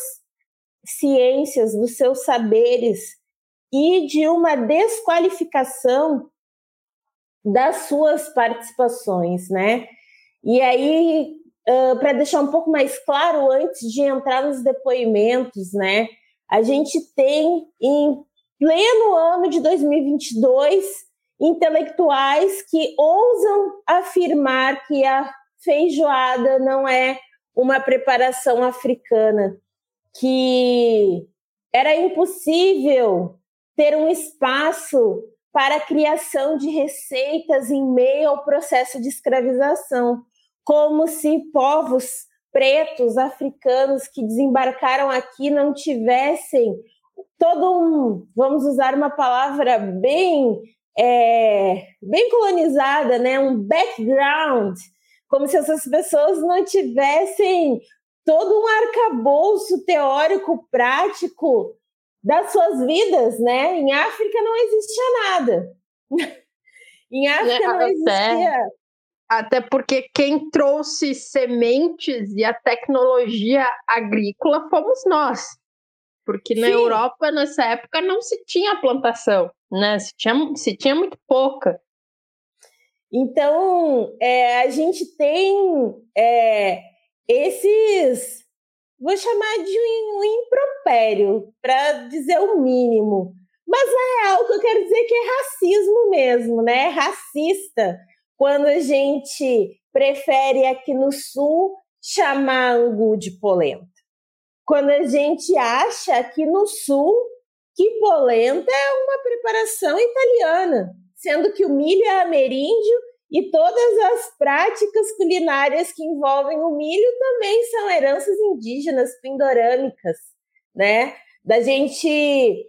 ciências, dos seus saberes e de uma desqualificação das suas participações, né? E aí, uh, para deixar um pouco mais claro, antes de entrar nos depoimentos, né? A gente tem em pleno ano de 2022 intelectuais que ousam afirmar que a feijoada não é uma preparação africana, que era impossível ter um espaço para a criação de receitas em meio ao processo de escravização, como se povos pretos africanos que desembarcaram aqui não tivessem todo um, vamos usar uma palavra bem é, bem colonizada, né, um background, como se essas pessoas não tivessem todo um arcabouço teórico prático das suas vidas, né? Em África não existia nada. em África não existia. Até porque quem trouxe sementes e a tecnologia agrícola fomos nós. Porque Sim. na Europa, nessa época, não se tinha plantação, né? Se tinha, se tinha muito pouca. Então, é, a gente tem é, esses vou chamar de um, impropério, para dizer o mínimo. Mas na real, o que eu quero dizer é que é racismo mesmo, né? É racista quando a gente prefere aqui no sul chamar angu de polenta. Quando a gente acha aqui no sul que polenta é uma preparação italiana, sendo que o milho é ameríndio e todas as práticas culinárias que envolvem o milho também são heranças indígenas pindorâmicas, né? Da gente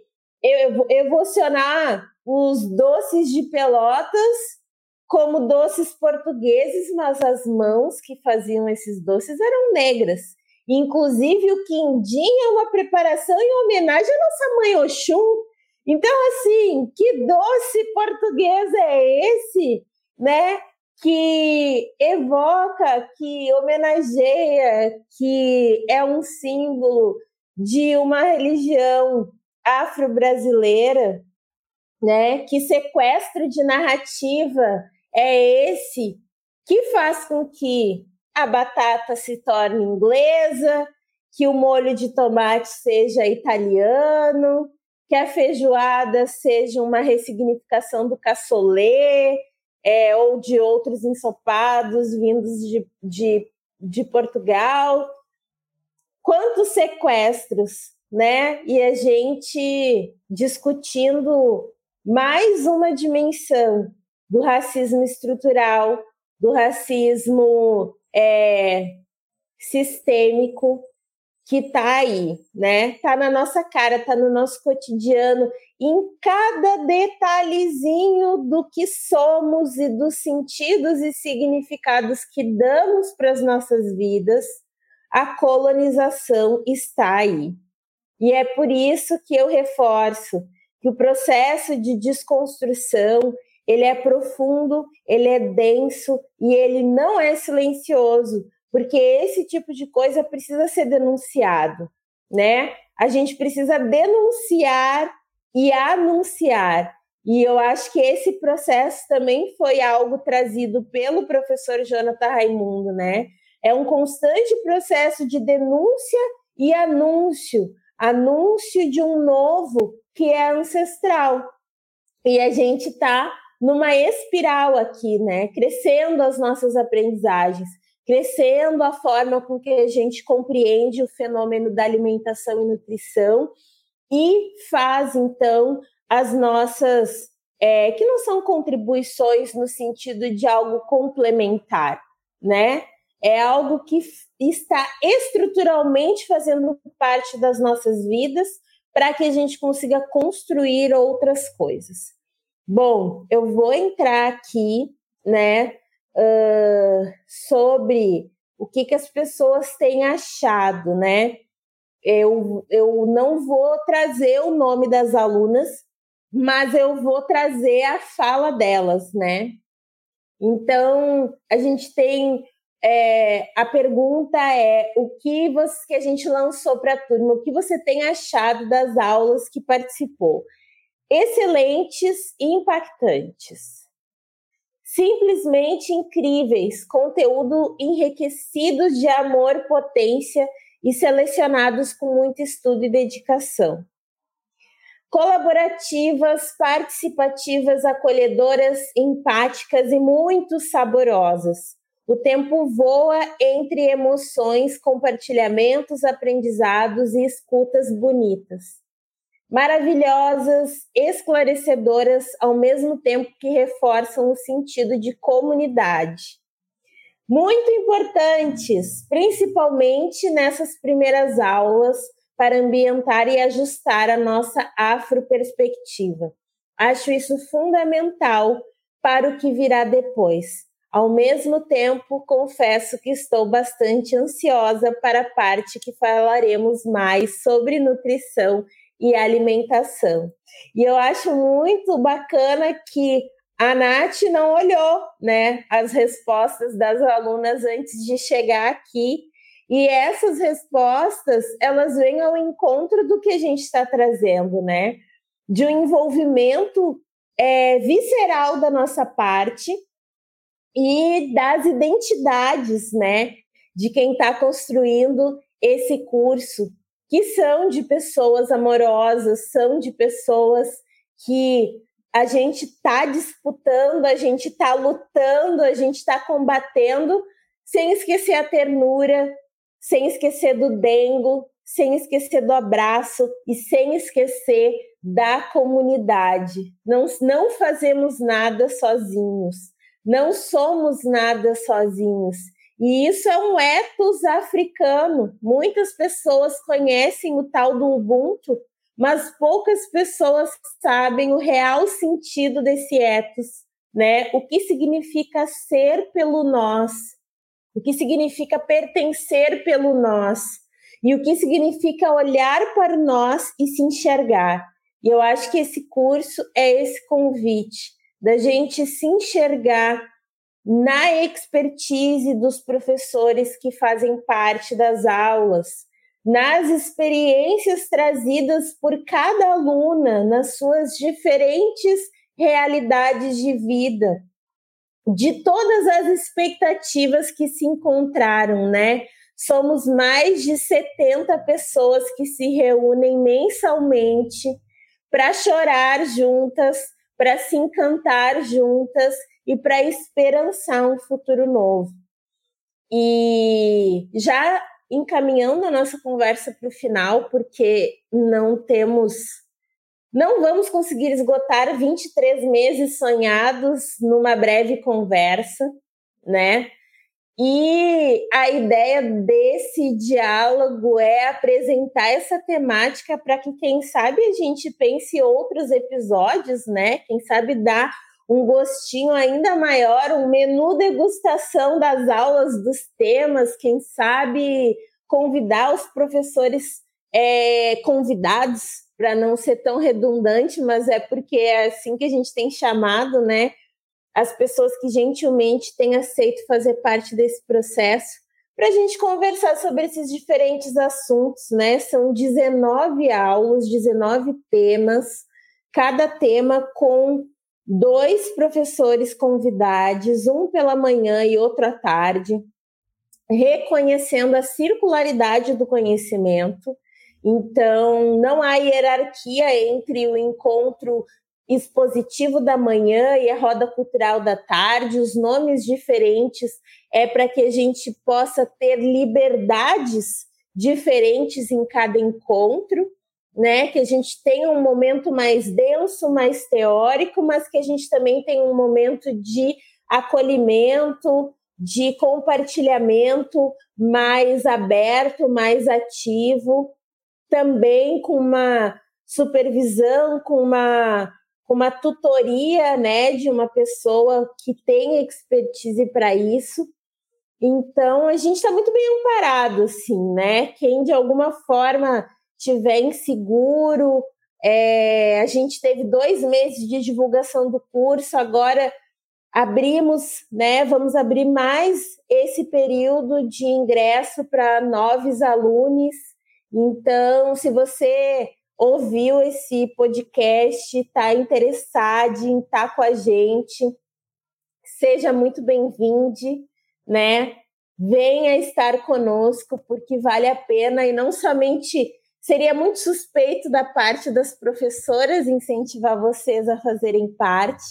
evolucionar os doces de pelotas como doces portugueses, mas as mãos que faziam esses doces eram negras. Inclusive, o quindim é uma preparação em homenagem à nossa mãe Oxum. Então, assim, que doce português é esse, né? Que evoca, que homenageia, que é um símbolo de uma religião afro-brasileira, né? Que sequestro de narrativa é esse que faz com que a batata se torne inglesa, que o molho de tomate seja italiano, que a feijoada seja uma ressignificação do cassoulet é, ou de outros ensopados vindos de, de, de Portugal. Quantos sequestros, né? E a gente discutindo mais uma dimensão do racismo estrutural, do racismo é, sistêmico que está aí, né? Está na nossa cara, está no nosso cotidiano, em cada detalhezinho do que somos e dos sentidos e significados que damos para as nossas vidas, a colonização está aí. E é por isso que eu reforço que o processo de desconstrução ele é profundo, ele é denso e ele não é silencioso, porque esse tipo de coisa precisa ser denunciado, né? A gente precisa denunciar e anunciar. E eu acho que esse processo também foi algo trazido pelo professor Jonathan Raimundo, né? É um constante processo de denúncia e anúncio, anúncio de um novo que é ancestral. E a gente está numa espiral aqui, né? Crescendo as nossas aprendizagens, crescendo a forma com que a gente compreende o fenômeno da alimentação e nutrição e faz então as nossas é, que não são contribuições no sentido de algo complementar, né? É algo que está estruturalmente fazendo parte das nossas vidas para que a gente consiga construir outras coisas. Bom, eu vou entrar aqui, né, uh, sobre o que, que as pessoas têm achado, né? Eu, eu não vou trazer o nome das alunas, mas eu vou trazer a fala delas, né? Então, a gente tem. É, a pergunta é o que, você, que a gente lançou para a turma, o que você tem achado das aulas que participou? excelentes e impactantes. Simplesmente incríveis, conteúdo enriquecido de amor, potência e selecionados com muito estudo e dedicação. Colaborativas, participativas, acolhedoras, empáticas e muito saborosas. O tempo voa entre emoções, compartilhamentos, aprendizados e escutas bonitas maravilhosas, esclarecedoras, ao mesmo tempo que reforçam o sentido de comunidade. Muito importantes, principalmente nessas primeiras aulas, para ambientar e ajustar a nossa afroperspectiva. Acho isso fundamental para o que virá depois. Ao mesmo tempo, confesso que estou bastante ansiosa para a parte que falaremos mais sobre nutrição e alimentação. E eu acho muito bacana que a Nath não olhou né, as respostas das alunas antes de chegar aqui. E essas respostas, elas vêm ao encontro do que a gente está trazendo, né? De um envolvimento é, visceral da nossa parte e das identidades, né? De quem está construindo esse curso que são de pessoas amorosas, são de pessoas que a gente está disputando, a gente está lutando, a gente está combatendo, sem esquecer a ternura, sem esquecer do dengo, sem esquecer do abraço e sem esquecer da comunidade. Não, não fazemos nada sozinhos, não somos nada sozinhos. E isso é um ethos africano. Muitas pessoas conhecem o tal do Ubuntu, mas poucas pessoas sabem o real sentido desse ethos, né? O que significa ser pelo nós, o que significa pertencer pelo nós e o que significa olhar para nós e se enxergar. E eu acho que esse curso é esse convite da gente se enxergar na expertise dos professores que fazem parte das aulas, nas experiências trazidas por cada aluna, nas suas diferentes realidades de vida, de todas as expectativas que se encontraram, né? Somos mais de 70 pessoas que se reúnem mensalmente para chorar juntas, para se encantar juntas e para esperançar um futuro novo. E já encaminhando a nossa conversa para o final, porque não temos, não vamos conseguir esgotar 23 meses sonhados numa breve conversa, né? E a ideia desse diálogo é apresentar essa temática para que, quem sabe, a gente pense outros episódios, né? Quem sabe dar um gostinho ainda maior, um menu degustação das aulas, dos temas, quem sabe convidar os professores é, convidados, para não ser tão redundante, mas é porque é assim que a gente tem chamado, né? As pessoas que gentilmente têm aceito fazer parte desse processo, para a gente conversar sobre esses diferentes assuntos, né? São 19 aulas, 19 temas, cada tema com dois professores convidados, um pela manhã e outro à tarde, reconhecendo a circularidade do conhecimento. Então, não há hierarquia entre o encontro expositivo da manhã e a roda cultural da tarde, os nomes diferentes é para que a gente possa ter liberdades diferentes em cada encontro né? Que a gente tenha um momento mais denso, mais teórico, mas que a gente também tenha um momento de acolhimento, de compartilhamento mais aberto, mais ativo, também com uma supervisão, com uma, uma tutoria, né, de uma pessoa que tem expertise para isso. Então, a gente está muito bem amparado, assim, né? Quem de alguma forma tiver inseguro. É, a gente teve dois meses de divulgação do curso, agora abrimos, né? Vamos abrir mais esse período de ingresso para novos alunos. Então, se você ouviu esse podcast, está interessado em estar tá com a gente, seja muito bem-vindo, né? Venha estar conosco, porque vale a pena, e não somente Seria muito suspeito da parte das professoras incentivar vocês a fazerem parte,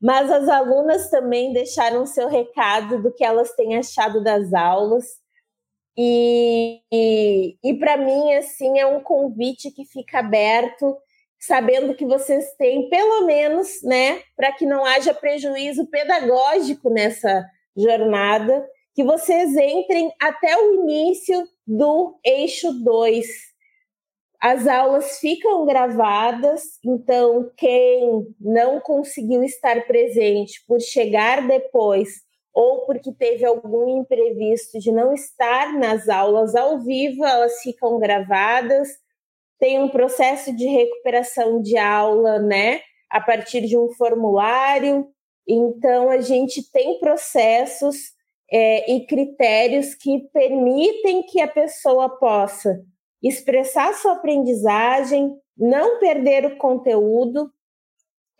mas as alunas também deixaram seu recado do que elas têm achado das aulas. E, e, e para mim, assim, é um convite que fica aberto, sabendo que vocês têm, pelo menos, né, para que não haja prejuízo pedagógico nessa jornada, que vocês entrem até o início do eixo 2, as aulas ficam gravadas, então quem não conseguiu estar presente por chegar depois ou porque teve algum imprevisto de não estar nas aulas ao vivo, elas ficam gravadas. Tem um processo de recuperação de aula, né, a partir de um formulário. Então, a gente tem processos é, e critérios que permitem que a pessoa possa expressar sua aprendizagem, não perder o conteúdo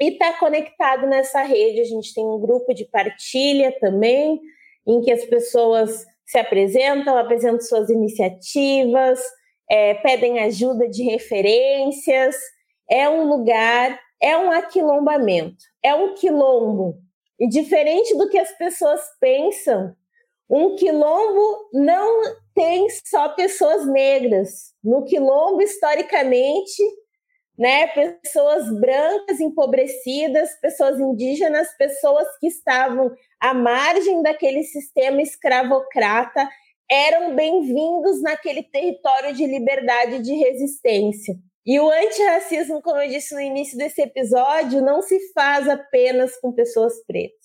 e estar tá conectado nessa rede. A gente tem um grupo de partilha também, em que as pessoas se apresentam, apresentam suas iniciativas, é, pedem ajuda de referências. É um lugar, é um aquilombamento, é um quilombo. E diferente do que as pessoas pensam, um quilombo não tem só pessoas negras. No quilombo, historicamente, né, pessoas brancas empobrecidas, pessoas indígenas, pessoas que estavam à margem daquele sistema escravocrata, eram bem-vindos naquele território de liberdade e de resistência. E o antirracismo, como eu disse no início desse episódio, não se faz apenas com pessoas pretas.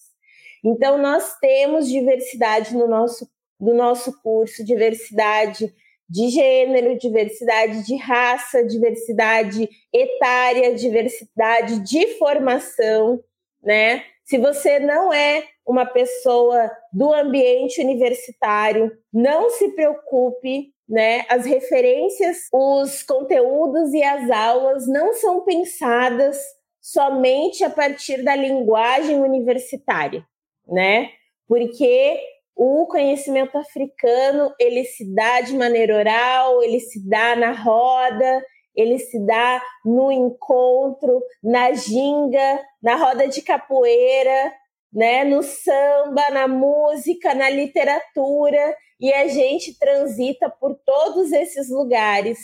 Então, nós temos diversidade no nosso do nosso curso, diversidade de gênero, diversidade de raça, diversidade etária, diversidade de formação, né? Se você não é uma pessoa do ambiente universitário, não se preocupe, né? As referências, os conteúdos e as aulas não são pensadas somente a partir da linguagem universitária, né? Porque o conhecimento africano, ele se dá de maneira oral, ele se dá na roda, ele se dá no encontro, na ginga, na roda de capoeira, né, no samba, na música, na literatura, e a gente transita por todos esses lugares.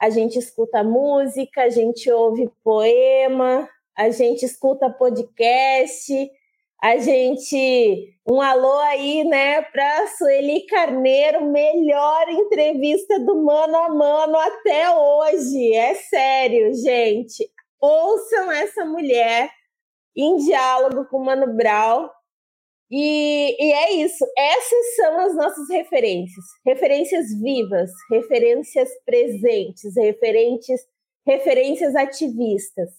A gente escuta música, a gente ouve poema, a gente escuta podcast, a gente. Um alô aí, né, para Sueli Carneiro, melhor entrevista do mano a mano até hoje. É sério, gente. Ouçam essa mulher em diálogo com o Mano Brown. E, e é isso. Essas são as nossas referências. Referências vivas, referências presentes, referentes, referências ativistas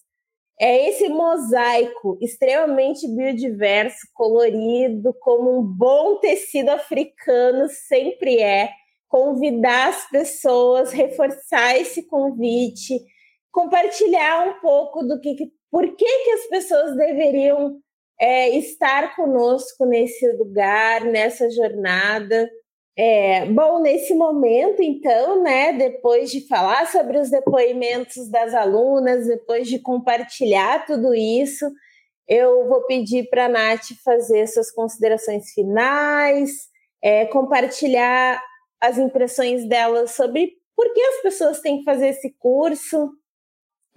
é esse mosaico extremamente biodiverso, colorido, como um bom tecido africano sempre é, convidar as pessoas, reforçar esse convite, compartilhar um pouco do que, por que, que as pessoas deveriam é, estar conosco nesse lugar, nessa jornada. É, bom, nesse momento, então, né, depois de falar sobre os depoimentos das alunas, depois de compartilhar tudo isso, eu vou pedir para a Nath fazer suas considerações finais, é, compartilhar as impressões dela sobre por que as pessoas têm que fazer esse curso,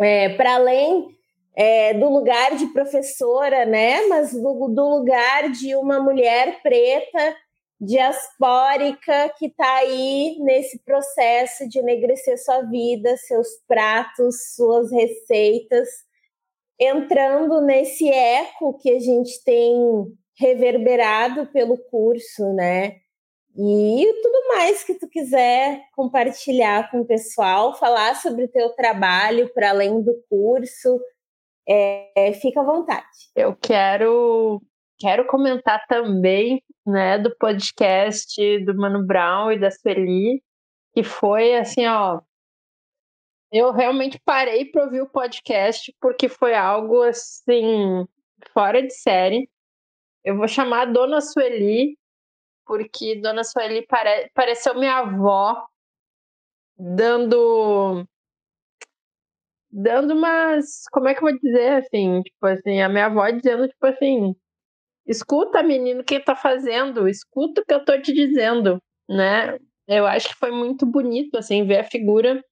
é, para além é, do lugar de professora, né, mas do, do lugar de uma mulher preta diaspórica que está aí nesse processo de enegrecer sua vida, seus pratos, suas receitas, entrando nesse eco que a gente tem reverberado pelo curso, né? E tudo mais que tu quiser compartilhar com o pessoal, falar sobre o teu trabalho para além do curso, é, fica à vontade. Eu quero quero comentar também né, do podcast do Mano Brown e da Sueli, que foi assim, ó. Eu realmente parei para ouvir o podcast porque foi algo assim fora de série. Eu vou chamar a Dona Sueli, porque Dona Sueli pare... pareceu minha avó dando dando umas, como é que eu vou dizer assim, tipo assim, a minha avó dizendo tipo assim, Escuta, menino, o que tá fazendo? Escuta o que eu tô te dizendo, né? Eu acho que foi muito bonito, assim, ver a figura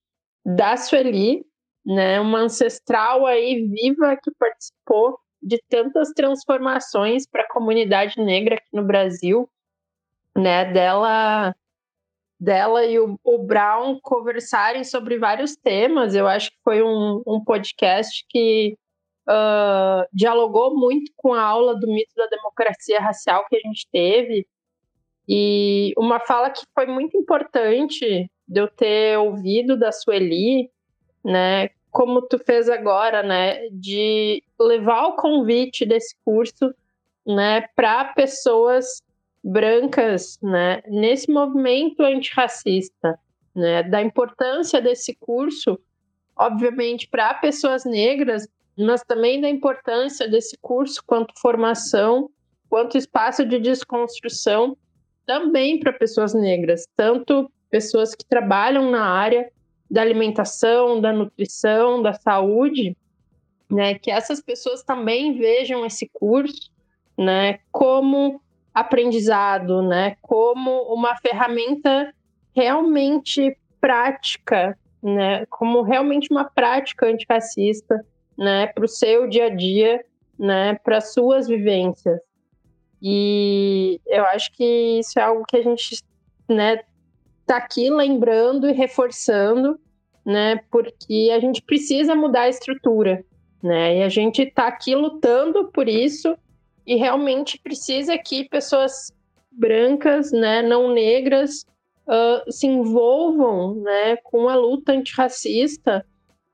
da Sueli, né? Uma ancestral aí viva que participou de tantas transformações para a comunidade negra aqui no Brasil, né? Dela, dela e o, o, Brown conversarem sobre vários temas. Eu acho que foi um, um podcast que uh, dialogou muito com a aula do mito da democracia racial que a gente teve. E uma fala que foi muito importante de eu ter ouvido da Sueli, né, como tu fez agora, né, de levar o convite desse curso, né, para pessoas brancas, né, nesse movimento antirracista, né, da importância desse curso, obviamente para pessoas negras, mas também da importância desse curso quanto formação, quanto espaço de desconstrução também para pessoas negras, tanto pessoas que trabalham na área da alimentação, da nutrição, da saúde, né, que essas pessoas também vejam esse curso, né, como aprendizado, né, como uma ferramenta realmente prática, né, como realmente uma prática antirracista, né, para o seu dia a dia, né, para suas vivências. E eu acho que isso é algo que a gente, né, tá aqui lembrando e reforçando, né, porque a gente precisa mudar a estrutura, né, e a gente tá aqui lutando por isso e realmente precisa que pessoas brancas, né, não negras, uh, se envolvam né, com a luta antirracista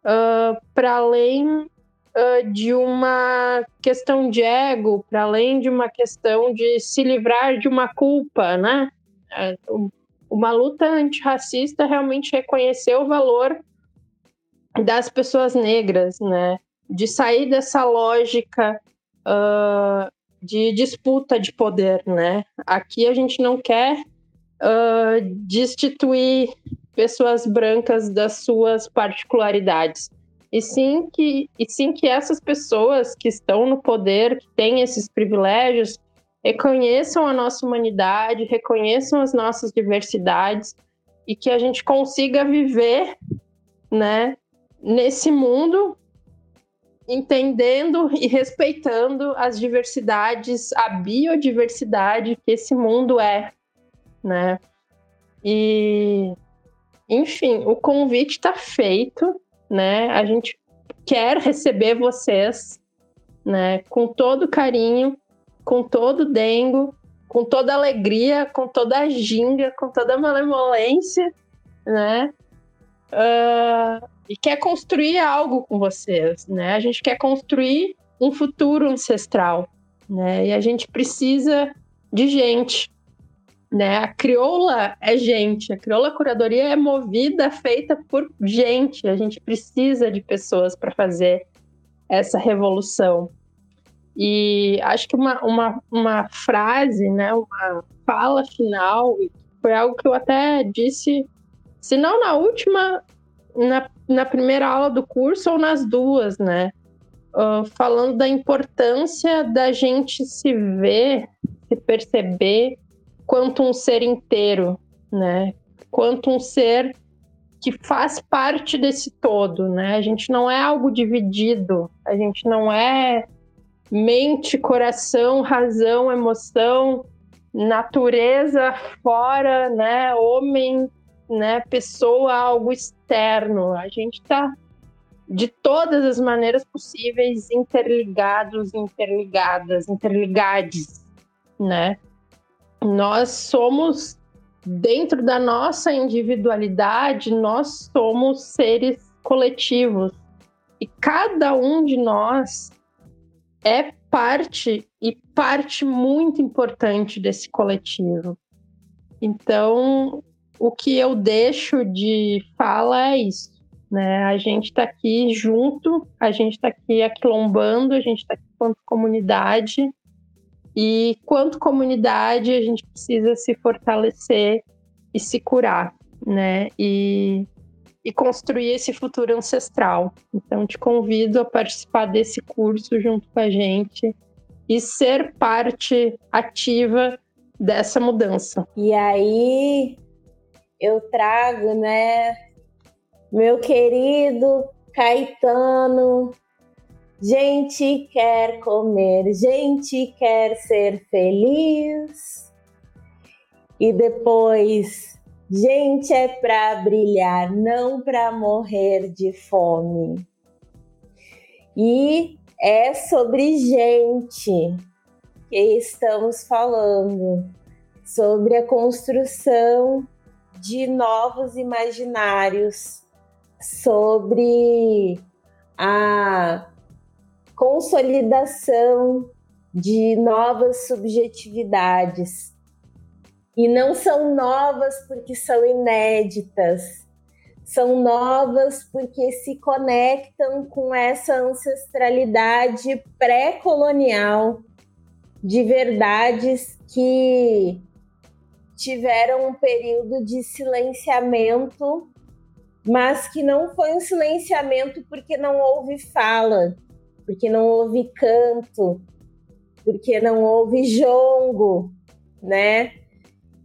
uh, para além uh, de uma questão de ego, para além de uma questão de se livrar de uma culpa, né? uma luta antirracista realmente reconhecer o valor das pessoas negras, né? De sair dessa lógica uh, de disputa de poder, né? Aqui a gente não quer uh, destituir pessoas brancas das suas particularidades. E sim, que, e sim que essas pessoas que estão no poder, que têm esses privilégios, reconheçam a nossa humanidade, reconheçam as nossas diversidades e que a gente consiga viver, né, nesse mundo entendendo e respeitando as diversidades, a biodiversidade que esse mundo é, né? E enfim, o convite está feito, né? A gente quer receber vocês, né, com todo carinho, com todo dengo, com toda alegria, com toda a ginga, com toda a malemolência, né? Uh, e quer construir algo com vocês, né? A gente quer construir um futuro ancestral, né? E a gente precisa de gente, né? A crioula é gente, a crioula curadoria é movida, feita por gente. A gente precisa de pessoas para fazer essa revolução. E acho que uma, uma, uma frase, né, uma fala final, foi algo que eu até disse, se não na última, na, na primeira aula do curso ou nas duas, né? Uh, falando da importância da gente se ver, se perceber quanto um ser inteiro, né? Quanto um ser que faz parte desse todo, né? A gente não é algo dividido, a gente não é mente, coração, razão, emoção, natureza fora, né? Homem né, pessoa algo externo. A gente está de todas as maneiras possíveis interligados, interligadas, interligades, né? Nós somos dentro da nossa individualidade, nós somos seres coletivos e cada um de nós é parte e parte muito importante desse coletivo. Então, o que eu deixo de fala é isso. Né? A gente está aqui junto, a gente está aqui aquilombando, a gente está aqui quanto comunidade, e quanto comunidade a gente precisa se fortalecer e se curar, né? E, e construir esse futuro ancestral. Então, te convido a participar desse curso junto com a gente e ser parte ativa dessa mudança. E aí, eu trago, né, meu querido Caetano. Gente quer comer, gente quer ser feliz. E depois, gente é para brilhar, não para morrer de fome. E é sobre gente que estamos falando, sobre a construção de novos imaginários sobre a consolidação de novas subjetividades. E não são novas porque são inéditas, são novas porque se conectam com essa ancestralidade pré-colonial de verdades que tiveram um período de silenciamento, mas que não foi um silenciamento porque não houve fala, porque não houve canto, porque não houve jongo, né?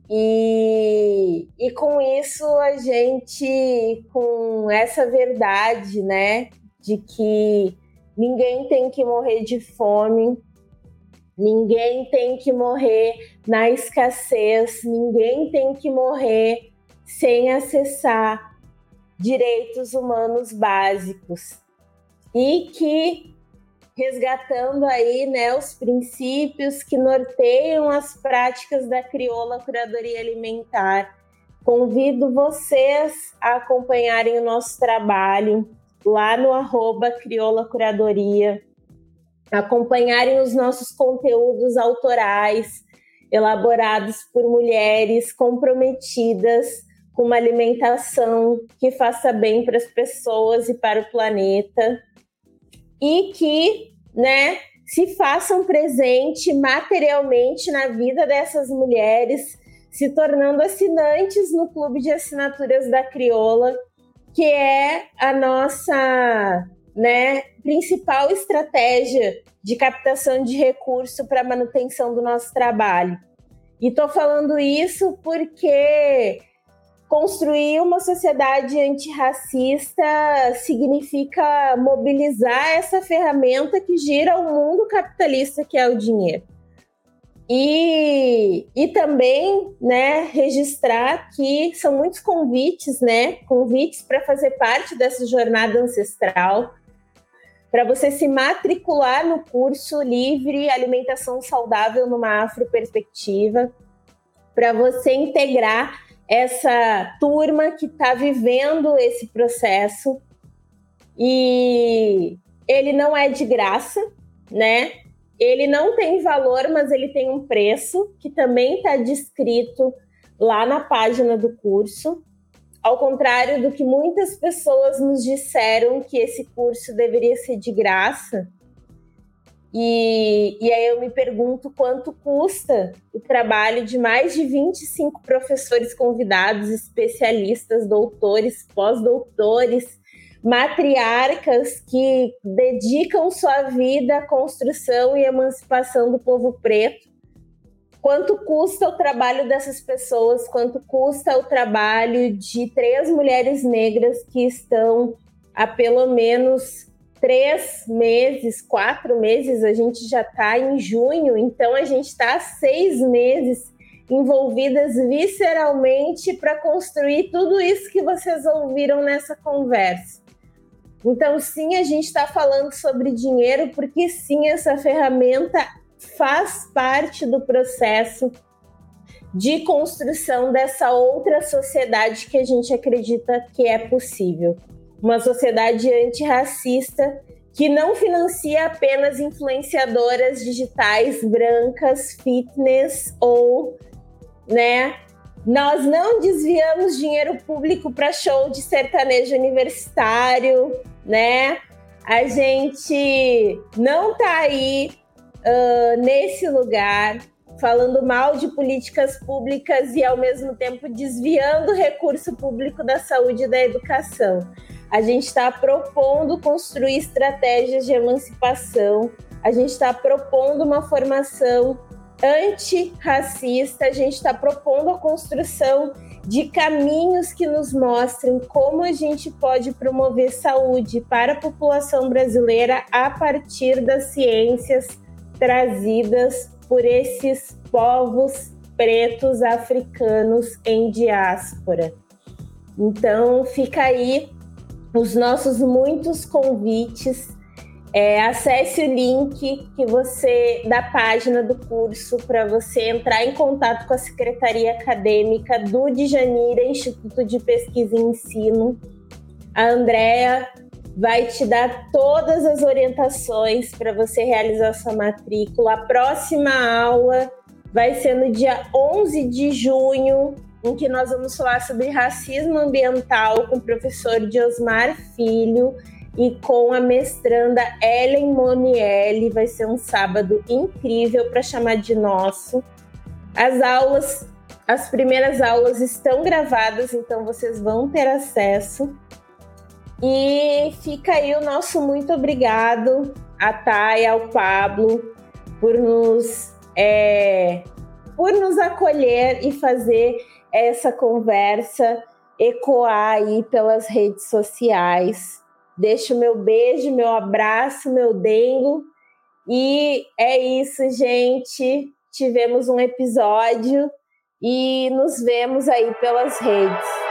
E, e com isso a gente, com essa verdade, né, de que ninguém tem que morrer de fome, Ninguém tem que morrer na escassez, ninguém tem que morrer sem acessar direitos humanos básicos. E que resgatando aí, né, os princípios que norteiam as práticas da crioula curadoria alimentar. Convido vocês a acompanharem o nosso trabalho lá no arroba crioula curadoria, acompanharem os nossos conteúdos autorais, elaborados por mulheres comprometidas com uma alimentação que faça bem para as pessoas e para o planeta e que, né, se façam presente materialmente na vida dessas mulheres, se tornando assinantes no clube de assinaturas da Crioula, que é a nossa, né, principal estratégia de captação de recurso para manutenção do nosso trabalho. E estou falando isso porque construir uma sociedade antirracista significa mobilizar essa ferramenta que gira o mundo capitalista que é o dinheiro. E, e também né, registrar que são muitos convites, né? Convites para fazer parte dessa jornada ancestral, para você se matricular no curso livre Alimentação Saudável numa Afro Perspectiva, para você integrar essa turma que está vivendo esse processo e ele não é de graça, né? Ele não tem valor, mas ele tem um preço que também está descrito lá na página do curso. Ao contrário do que muitas pessoas nos disseram que esse curso deveria ser de graça, e, e aí eu me pergunto quanto custa o trabalho de mais de 25 professores convidados, especialistas, doutores, pós-doutores, matriarcas que dedicam sua vida à construção e emancipação do povo preto. Quanto custa o trabalho dessas pessoas? Quanto custa o trabalho de três mulheres negras que estão há pelo menos três meses, quatro meses, a gente já está em junho, então a gente está seis meses envolvidas visceralmente para construir tudo isso que vocês ouviram nessa conversa. Então, sim, a gente está falando sobre dinheiro, porque sim, essa ferramenta faz parte do processo de construção dessa outra sociedade que a gente acredita que é possível uma sociedade antirracista que não financia apenas influenciadoras digitais brancas, fitness ou, né? Nós não desviamos dinheiro público para show de sertanejo universitário, né? A gente não tá aí uh, nesse lugar falando mal de políticas públicas e ao mesmo tempo desviando recurso público da saúde e da educação. A gente está propondo construir estratégias de emancipação, a gente está propondo uma formação antirracista, a gente está propondo a construção de caminhos que nos mostrem como a gente pode promover saúde para a população brasileira a partir das ciências trazidas por esses povos pretos africanos em diáspora. Então, fica aí os nossos muitos convites. É, acesse o link que você da página do curso para você entrar em contato com a Secretaria Acadêmica do Djanira Instituto de Pesquisa e Ensino. A Andrea vai te dar todas as orientações para você realizar sua matrícula. A próxima aula vai ser no dia 11 de junho, em que nós vamos falar sobre racismo ambiental com o professor Diosmar Filho e com a mestranda Ellen Monielli. Vai ser um sábado incrível para chamar de nosso. As aulas, as primeiras aulas estão gravadas, então vocês vão ter acesso. E fica aí o nosso muito obrigado a Thay, ao Pablo, por nos, é, por nos acolher e fazer essa conversa ecoar aí pelas redes sociais. Deixo meu beijo, meu abraço, meu dengo. E é isso, gente. Tivemos um episódio e nos vemos aí pelas redes.